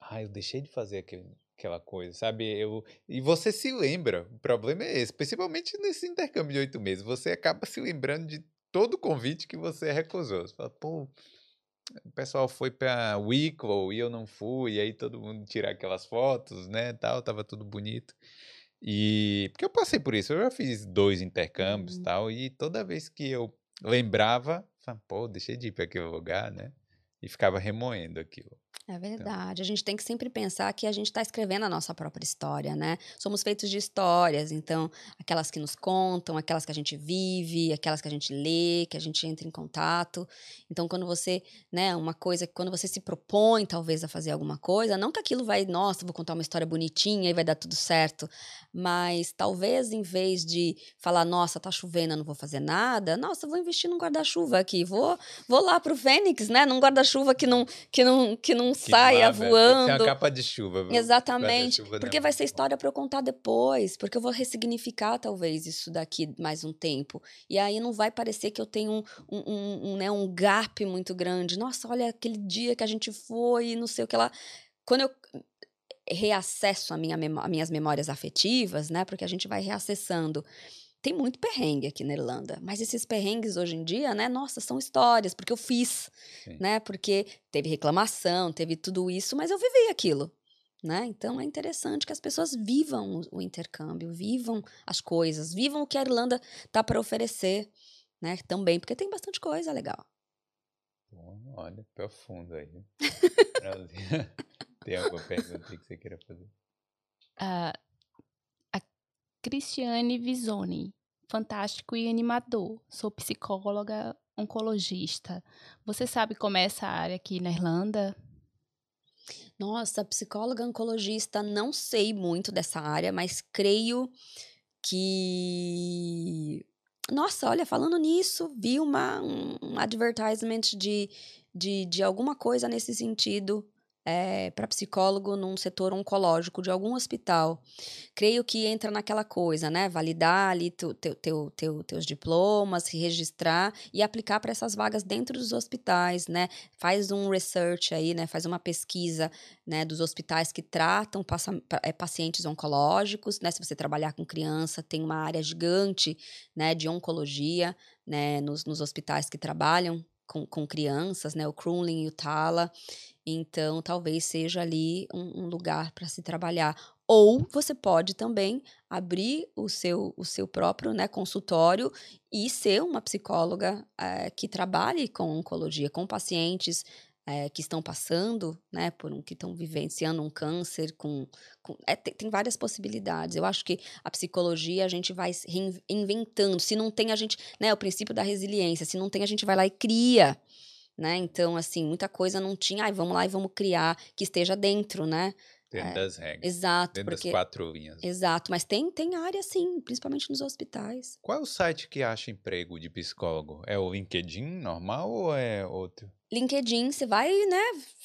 Ah, eu deixei de fazer aquele, aquela coisa, sabe? Eu, e você se lembra, o problema é esse, principalmente nesse intercâmbio de oito meses, você acaba se lembrando de todo o convite que você recusou. Você fala, pô, o pessoal foi para Wicklow e eu não fui, e aí todo mundo tirar aquelas fotos, né, tal, tava tudo bonito. E porque eu passei por isso, eu já fiz dois intercâmbios, uhum. tal, e toda vez que eu lembrava, falava, pô, deixei de ir para aquele lugar, né? e ficava remoendo aquilo. É verdade. A gente tem que sempre pensar que a gente está escrevendo a nossa própria história, né? Somos feitos de histórias, então, aquelas que nos contam, aquelas que a gente vive, aquelas que a gente lê, que a gente entra em contato. Então, quando você, né, uma coisa, quando você se propõe, talvez, a fazer alguma coisa, não que aquilo vai, nossa, vou contar uma história bonitinha e vai dar tudo certo, mas talvez em vez de falar, nossa, tá chovendo, eu não vou fazer nada, nossa, vou investir num guarda-chuva aqui, vou, vou lá pro Fênix, né, num guarda-chuva que não, que não, que não Que saia velho. voando. Tem uma capa de chuva. viu? Exatamente. É Porque vai ser história para eu contar depois. Porque eu vou ressignificar, talvez, isso daqui mais um tempo. E aí não vai parecer que eu tenho um, um, um, um, né, um gap muito grande. Nossa, olha aquele dia que a gente foi e não sei o que lá. Quando eu reacesso a minha memó- as minhas memórias afetivas, né? Porque a gente vai reacessando. Tem muito perrengue aqui na Irlanda, mas esses perrengues hoje em dia, né? Nossa, são histórias, porque eu fiz, Sim. né? Porque teve reclamação, teve tudo isso, mas eu vivi aquilo, né? Então é interessante que as pessoas vivam o, o intercâmbio, vivam as coisas, vivam o que a Irlanda tá para oferecer, né? Também, porque tem bastante coisa legal. Bom, olha, profundo aí. Tem alguma pergunta que você queira fazer? a Cristiane Visoni, fantástico e animador. Sou psicóloga, oncologista. Você sabe como é essa área aqui na Irlanda? Nossa, psicóloga oncologista, não sei muito dessa área, mas creio que. Nossa, olha, falando nisso, vi uma, um, advertisement de, de, de alguma coisa nesse sentido para psicólogo num setor oncológico de algum hospital. Creio que entra naquela coisa, né? Validar ali teu, teu, teu, teu- teus diplomas, se registrar e aplicar para essas vagas dentro dos hospitais, né? Faz um research aí, né? Faz uma pesquisa né, dos hospitais que tratam eh, pacientes oncológicos, né? Se você trabalhar com criança, tem uma área gigante, né, de oncologia, né, nos, nos hospitais que trabalham com, com crianças, né, o Crumlin e o Tala. Então, talvez seja ali um, um lugar para se trabalhar. Ou você pode também abrir o seu, o seu próprio né, consultório e ser uma psicóloga eh, que trabalhe com oncologia, com pacientes eh, que estão passando, né, por um, que estão vivenciando um câncer, com, com- é, tem, tem várias possibilidades. Eu acho que a psicologia a gente vai reinventando. Se não tem a gente, né, o princípio da resiliência. Se não tem a gente vai lá e cria, né? Então assim muita coisa não tinha. Ai, vamos lá e vamos criar que esteja dentro, né? Dentro É, das regras. Exato, Dentro porque das quatro linhas. exato. Mas tem tem área sim, principalmente nos hospitais. Qual é o site que acha emprego de psicólogo? É o LinkedIn normal ou é outro? LinkedIn, você vai, né,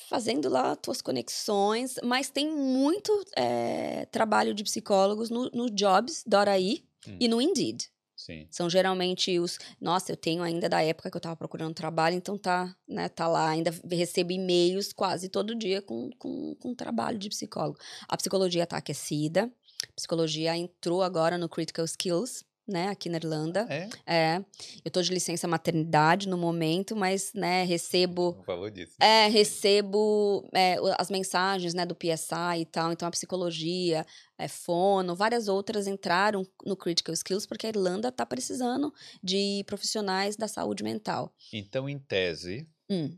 fazendo lá tuas conexões, mas tem muito eh, trabalho de psicólogos no, no Jobs.ai Hum. e no Indeed. Sim. São geralmente os. Nossa, eu tenho ainda da época que eu tava procurando trabalho, então tá, né, tá lá. Ainda recebo e-mails quase todo dia com, com, com trabalho de psicólogo. A psicologia tá aquecida. A psicologia entrou agora no Critical Skills, né, aqui na Irlanda. É? É. Eu tô de licença maternidade no momento, mas, né, recebo. Não falou disso. É, recebo é, as mensagens, né, do PSI e tal. Então, a psicologia, é, fono, várias outras entraram no Critical Skills porque a Irlanda está precisando de profissionais da saúde mental. Então, em tese, Hum,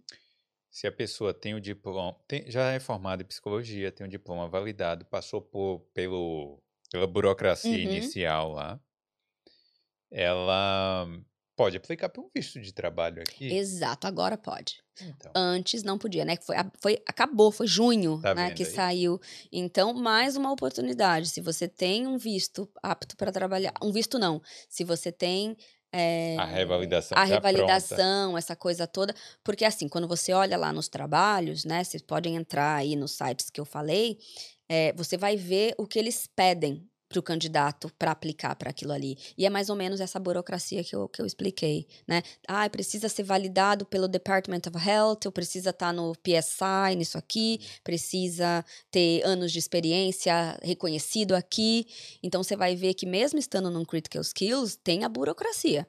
se a pessoa tem o diploma, tem- já é formada em psicologia, tem o diploma validado, passou por, pelo, pela burocracia Uhum. inicial lá, ela pode aplicar para um visto de trabalho aqui. exato, agora pode. Então, Antes não podia, né? Foi, foi, acabou, foi junho, Tá né, que aí? saiu. Então, mais uma oportunidade. Se você tem um visto apto para trabalhar, um visto não. Se você tem é, a revalidação a já pronta. revalidação, essa coisa toda. Porque, assim, quando você olha lá nos trabalhos, né? Vocês podem entrar aí nos sites que eu falei, é, você vai ver o que eles pedem para o candidato para aplicar para aquilo ali. E é mais ou menos essa burocracia que eu, que eu expliquei, né? Ah, precisa ser validado pelo Department of Health, ou precisa estar no PSI, nisso aqui, precisa ter anos de experiência reconhecido aqui. Então, você vai ver que mesmo estando num Critical Skills, tem a burocracia.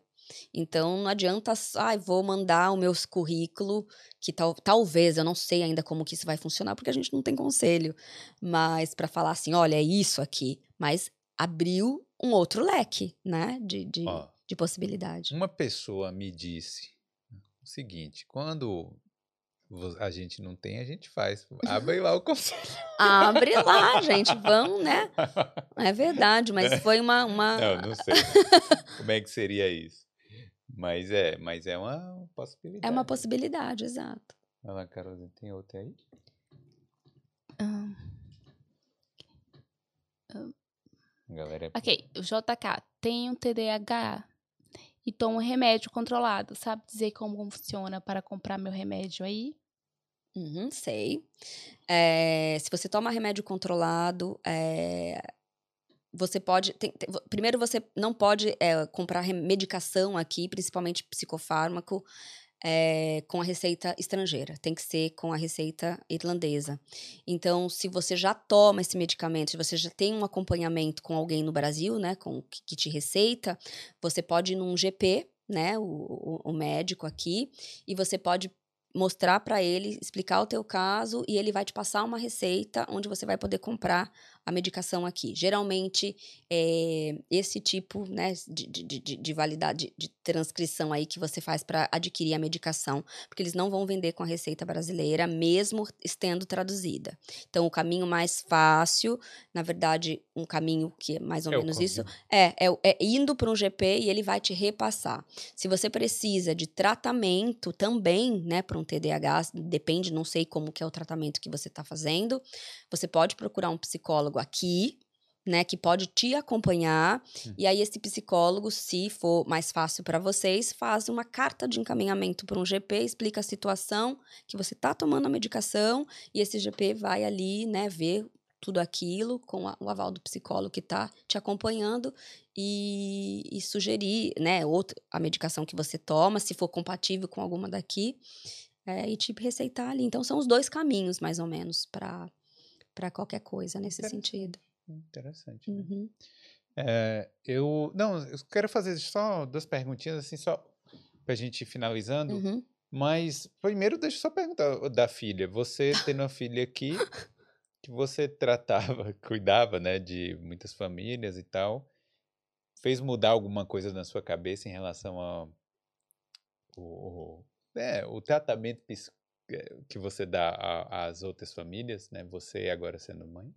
Então, não adianta, ai, vou mandar o meu currículo, que tal, talvez, eu não sei ainda como que isso vai funcionar, porque a gente não tem conselho, mas para falar assim, olha, é isso aqui, mas abriu um outro leque, né, de, de, Ó, de possibilidade. uma pessoa me disse o seguinte, quando A gente não tem, a gente faz. Abre lá o conselho. Abre lá, gente. Vão, né? É verdade, mas foi uma. uma... Não, não sei. Como é que seria isso? Mas é, mas é uma possibilidade. É uma possibilidade, exato. Olha lá, Carolina, tem outra aí? Um, Galera, é ok, o JK tem um TDAH e tomo remédio controlado. Sabe dizer como funciona para comprar meu remédio aí? Uhum, sei. É, se você toma remédio controlado, é, você pode. tem- tem- primeiro, você não pode é, comprar medicação aqui, principalmente psicofármaco, é, com a receita estrangeira. Tem que ser com a receita irlandesa. Então, se você já toma esse medicamento, se você já tem um acompanhamento com alguém no Brasil, né, com que, te receita, você pode ir num GP, né, o, o, o médico aqui, e você pode mostrar para ele, explicar o teu caso e ele vai te passar uma receita onde você vai poder comprar a medicação aqui. Geralmente, é, esse tipo né, de, de, de, de validade, de transcrição aí que você faz para adquirir a medicação, porque eles não vão vender com a receita brasileira, mesmo estando traduzida. Então, o caminho mais fácil, na verdade, um caminho que é mais ou é menos isso, é, é, é indo para um GP e ele vai te repassar. Se você precisa de tratamento também, né, para um TDAH, depende, não sei como que é o tratamento que você está fazendo, você pode procurar um psicólogo aqui, né, que pode te acompanhar, Hum. e aí esse psicólogo, se for mais fácil para vocês, faz uma carta de encaminhamento para um GP, explica a situação que você está tomando a medicação e esse GP vai ali, né, ver tudo aquilo com a- o aval do psicólogo que está te acompanhando e, e sugerir, né, outra, a medicação que você toma, se for compatível com alguma daqui, é, e te receitar ali. Então, são os dois caminhos, mais ou menos, para para qualquer coisa nesse sentido. Interessante. né? Uhum. É, eu não, eu quero fazer só duas perguntinhas assim só pra gente ir finalizando. Uhum. Mas primeiro deixa eu só perguntar da filha. Você tendo uma filha aqui que você tratava, cuidava, né, de muitas famílias e tal, fez mudar alguma coisa na sua cabeça em relação ao o, é, o tratamento que você dá às outras famílias, né? Você agora sendo mãe?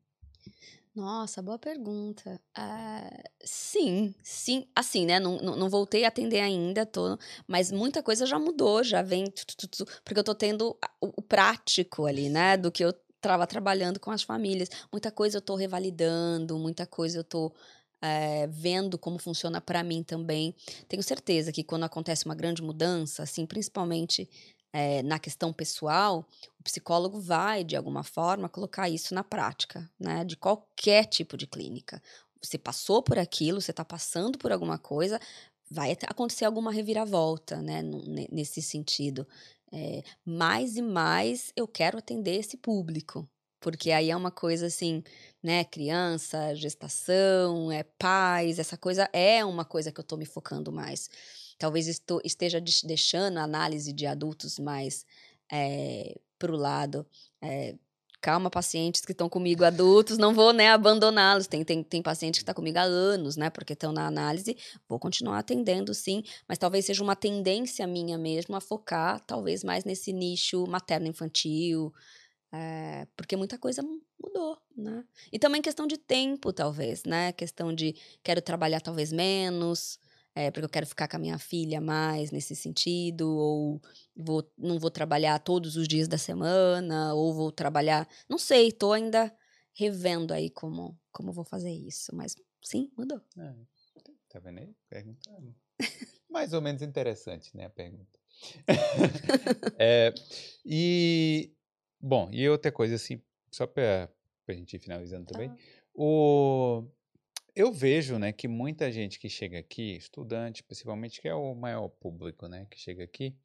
Nossa, boa pergunta. Ah, sim, sim. Assim, né? Não, não, não voltei a atender ainda, tô, mas muita coisa já mudou, já vem. tu, tu, tu, porque eu tô tendo o, o prático ali, né? Do que eu estava trabalhando com as famílias. Muita coisa eu tô revalidando, muita coisa eu tô. eh, vendo como funciona para mim também. Tenho certeza que quando acontece uma grande mudança, assim, principalmente eh, na questão pessoal, o psicólogo vai, de alguma forma, colocar isso na prática, né? De qualquer tipo de clínica. Você passou por aquilo, você está passando por alguma coisa, vai acontecer alguma reviravolta, né? Nesse sentido. É, mais e mais eu quero atender esse público. Porque aí é uma coisa assim, né? Criança, gestação, é pais, essa coisa é uma coisa que eu tô me focando mais. Talvez estou, esteja deixando a análise de adultos mais é, pro lado. é, calma, pacientes que estão comigo adultos, não vou né, abandoná-los. Tem, tem, tem paciente que está comigo há anos, né? Porque estão na análise, vou continuar atendendo, sim, mas talvez seja uma tendência minha mesmo a focar, talvez, mais nesse nicho materno-infantil, é, porque muita coisa mu- mudou, né? E também questão de tempo, talvez, né? Questão de quero trabalhar talvez menos, é, porque eu quero ficar com a minha filha mais nesse sentido, ou vou, não vou trabalhar todos os dias da semana, ou vou trabalhar. Não sei, tô ainda revendo aí como, como vou fazer isso, mas sim, mudou. Ah, tá vendo aí? Perguntando. Mais ou menos interessante, né, a pergunta. É, e, bom, e outra coisa, assim, só para a gente ir finalizando também, o, eu vejo, né, que muita gente que chega aqui, estudante, principalmente, que é o maior público, né, que chega aqui,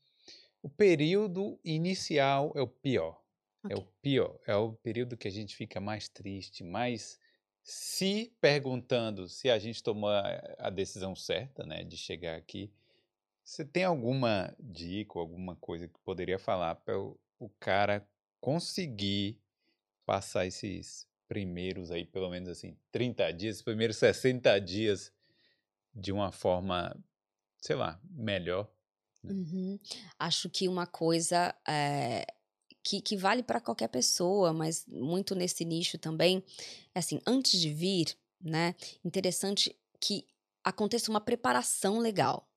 o período inicial é o pior. É o pior. É o período que a gente fica mais triste, mais se perguntando se a gente tomou a decisão certa, né, de chegar aqui. Você tem alguma dica, alguma coisa que poderia falar para o, o cara conseguir passar esses primeiros aí, pelo menos assim, 30 dias, primeiros 60 dias de uma forma, sei lá, melhor? Uhum. Acho que uma coisa é, que, que vale para qualquer pessoa, mas muito nesse nicho também. É assim, antes de vir, né? Interessante que aconteça uma preparação legal.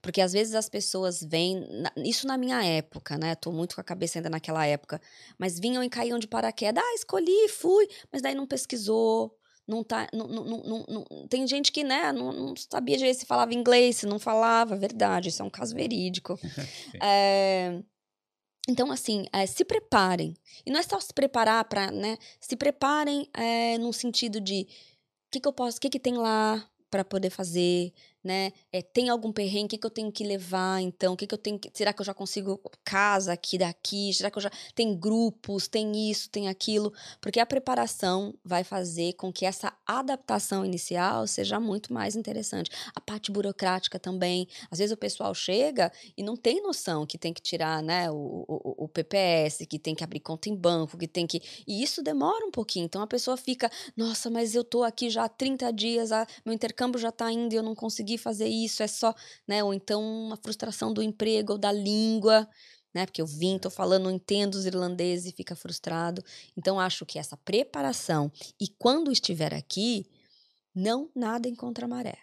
Porque às vezes as pessoas vêm, isso na minha época, né? Tô muito com a cabeça ainda naquela época, mas vinham e caíam de paraquedas. Ah, escolhi, fui, mas daí não pesquisou, não tá. Não, não, não, não, tem gente que, né, não, não sabia direito se falava inglês, se não falava, verdade, isso é um caso verídico. é, então, assim, é, se preparem. E não é só se preparar para, né? Se preparem é, no sentido de o que, que eu posso, o que, que tem lá para poder fazer, né? É, tem algum perrengue, o que, eu tenho que levar, então? O que, que eu tenho que. Será que eu já consigo casa aqui daqui? Será que eu já. Tem grupos, tem isso, tem aquilo? Porque a preparação vai fazer com que essa adaptação inicial seja muito mais interessante. A parte burocrática também. Às vezes o pessoal chega e não tem noção que tem que tirar né, o, o, o PPS, que tem que abrir conta em banco, que tem que. E isso demora um pouquinho. Então a pessoa fica, nossa, mas eu tô aqui já há 30 dias, a, meu intercâmbio já tá indo e eu não consegui fazer isso, é só, né? Ou então uma frustração do emprego ou da língua, né? Porque eu vim, tô falando, não entendo os irlandeses e fica frustrado. Então acho que essa preparação e quando estiver aqui, não nada em contramaré,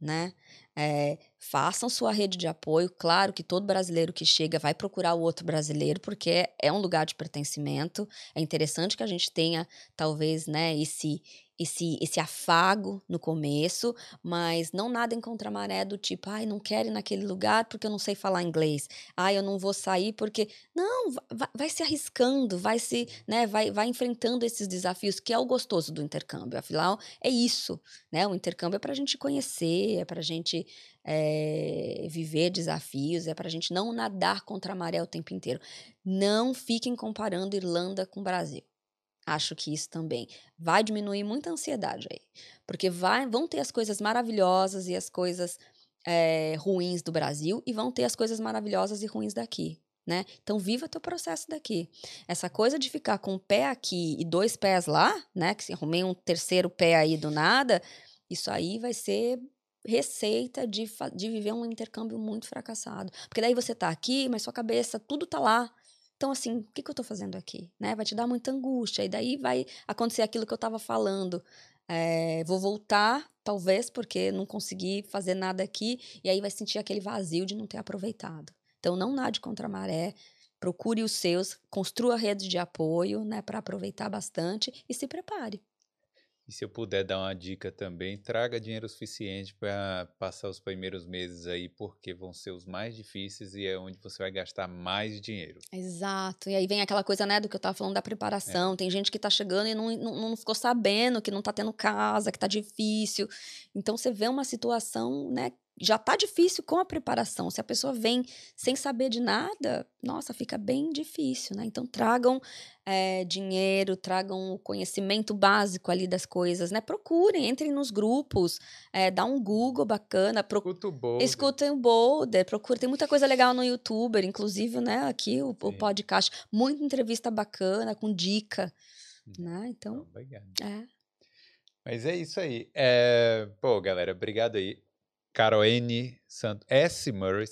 né? É, façam sua rede de apoio. Claro que todo brasileiro que chega vai procurar o outro brasileiro, porque é um lugar de pertencimento. É interessante que a gente tenha, talvez, né, esse, esse, esse afago no começo, mas não nada em contramaré do tipo, ai, não quero ir naquele lugar porque eu não sei falar inglês. Ai, eu não vou sair porque. Não, vai, vai se arriscando, vai se, né, vai, vai enfrentando esses desafios, que é o gostoso do intercâmbio. Afinal, é isso, né? O intercâmbio é para a gente conhecer, é para a gente é, viver desafios, é para a gente não nadar contra a maré o tempo inteiro. Não fiquem comparando Irlanda com Brasil. Acho que isso também vai diminuir muita ansiedade aí. Porque vai, vão ter as coisas maravilhosas e as coisas é, ruins do Brasil e vão ter as coisas maravilhosas e ruins daqui. Né? Então viva teu processo daqui. Essa coisa de ficar com um pé aqui e dois pés lá, né? Que se arrumei um terceiro pé aí do nada, isso aí vai ser receita de, de viver um intercâmbio muito fracassado. Porque daí você tá aqui, mas sua cabeça, tudo tá lá. Então, assim, o que, que eu estou fazendo aqui? Né? Vai te dar muita angústia. E daí vai acontecer aquilo que eu estava falando. É, vou voltar, talvez, porque não consegui fazer nada aqui. E aí vai sentir aquele vazio de não ter aproveitado. Então, não nade contra a maré. Procure os seus, construa rede de apoio né, para aproveitar bastante e se prepare. E se eu puder dar uma dica também, traga dinheiro suficiente para passar os primeiros meses aí, porque vão ser os mais difíceis e é onde você vai gastar mais dinheiro. Exato. E aí vem aquela coisa, né, do que eu estava falando da preparação. É. Tem gente que está chegando e não, não, não, ficou sabendo que não está tendo casa, que está difícil. Então você vê uma situação, né, já tá difícil com a preparação. Se a pessoa vem sem saber de nada, nossa, fica bem difícil, né? Então tragam é, dinheiro, tragam o conhecimento básico ali das coisas, né? Procurem, entrem nos grupos, é, dá um Google bacana. Pro... o Boulder. Escutem o Boulder, procurem. Tem muita coisa legal no YouTuber, inclusive, né? Aqui o, o podcast. Muita entrevista bacana, com dica, hum. né? Então, Obrigado. É. Mas é isso aí. É... Pô, galera, obrigado aí. Carol N. Santos. S. Murray.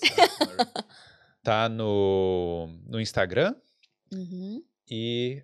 tá no, no Instagram. Uhum. E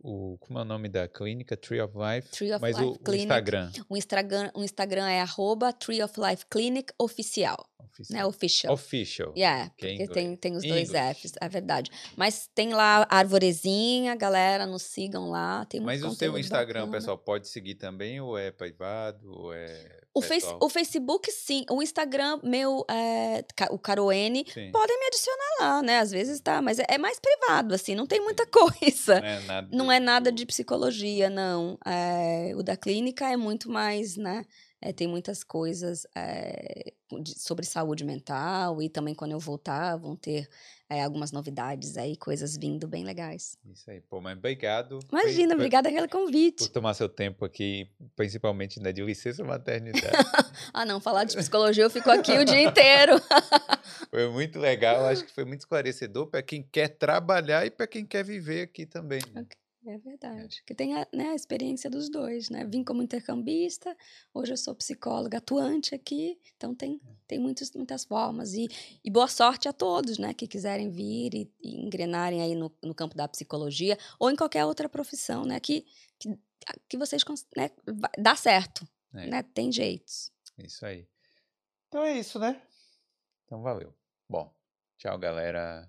o, como é o nome da clínica? Tree of Life. Tree of Mas Life o, o Instagram. O Instagram, o Instagram é arroba Tree of Life Clinic Oficial. Oficial. Né? Official. Official. Yeah, porque é tem, tem os dois Fs, é verdade. Mas tem lá a arvorezinha, galera, nos sigam lá. Tem Mas o seu Instagram, bacana. pessoal, pode seguir também ou é privado? Ou é o, face, o Facebook, sim. O Instagram, meu, é, o Caroene, podem me adicionar lá, né? Às vezes tá, mas é, é mais privado, assim, não tem muita coisa. Não é nada, não é nada de psicologia, não. É, o da clínica é muito mais, né? É, tem muitas coisas é, de, sobre saúde mental e também quando eu voltar vão ter é, algumas novidades aí, coisas vindo bem legais. Isso aí, pô, mas obrigado. Imagina, foi, obrigada pelo convite. Por tomar seu tempo aqui, principalmente né, de licença maternidade. ah, não, falar de psicologia eu fico aqui o dia inteiro. foi muito legal, acho que foi muito esclarecedor para quem quer trabalhar e para quem quer viver aqui também. Né? Okay. É verdade. Que tem a, né, a experiência dos dois, né? Vim como intercambista, hoje eu sou psicóloga atuante aqui, então tem, É. tem muitos, muitas formas. E, e boa sorte a todos, né? Que quiserem vir e, e engrenarem aí no, no campo da psicologia ou em qualquer outra profissão, né? Que, que, que vocês né, dá certo, É. né? Tem jeitos. Isso aí. Então é isso, né? Então valeu. Bom, tchau, galera.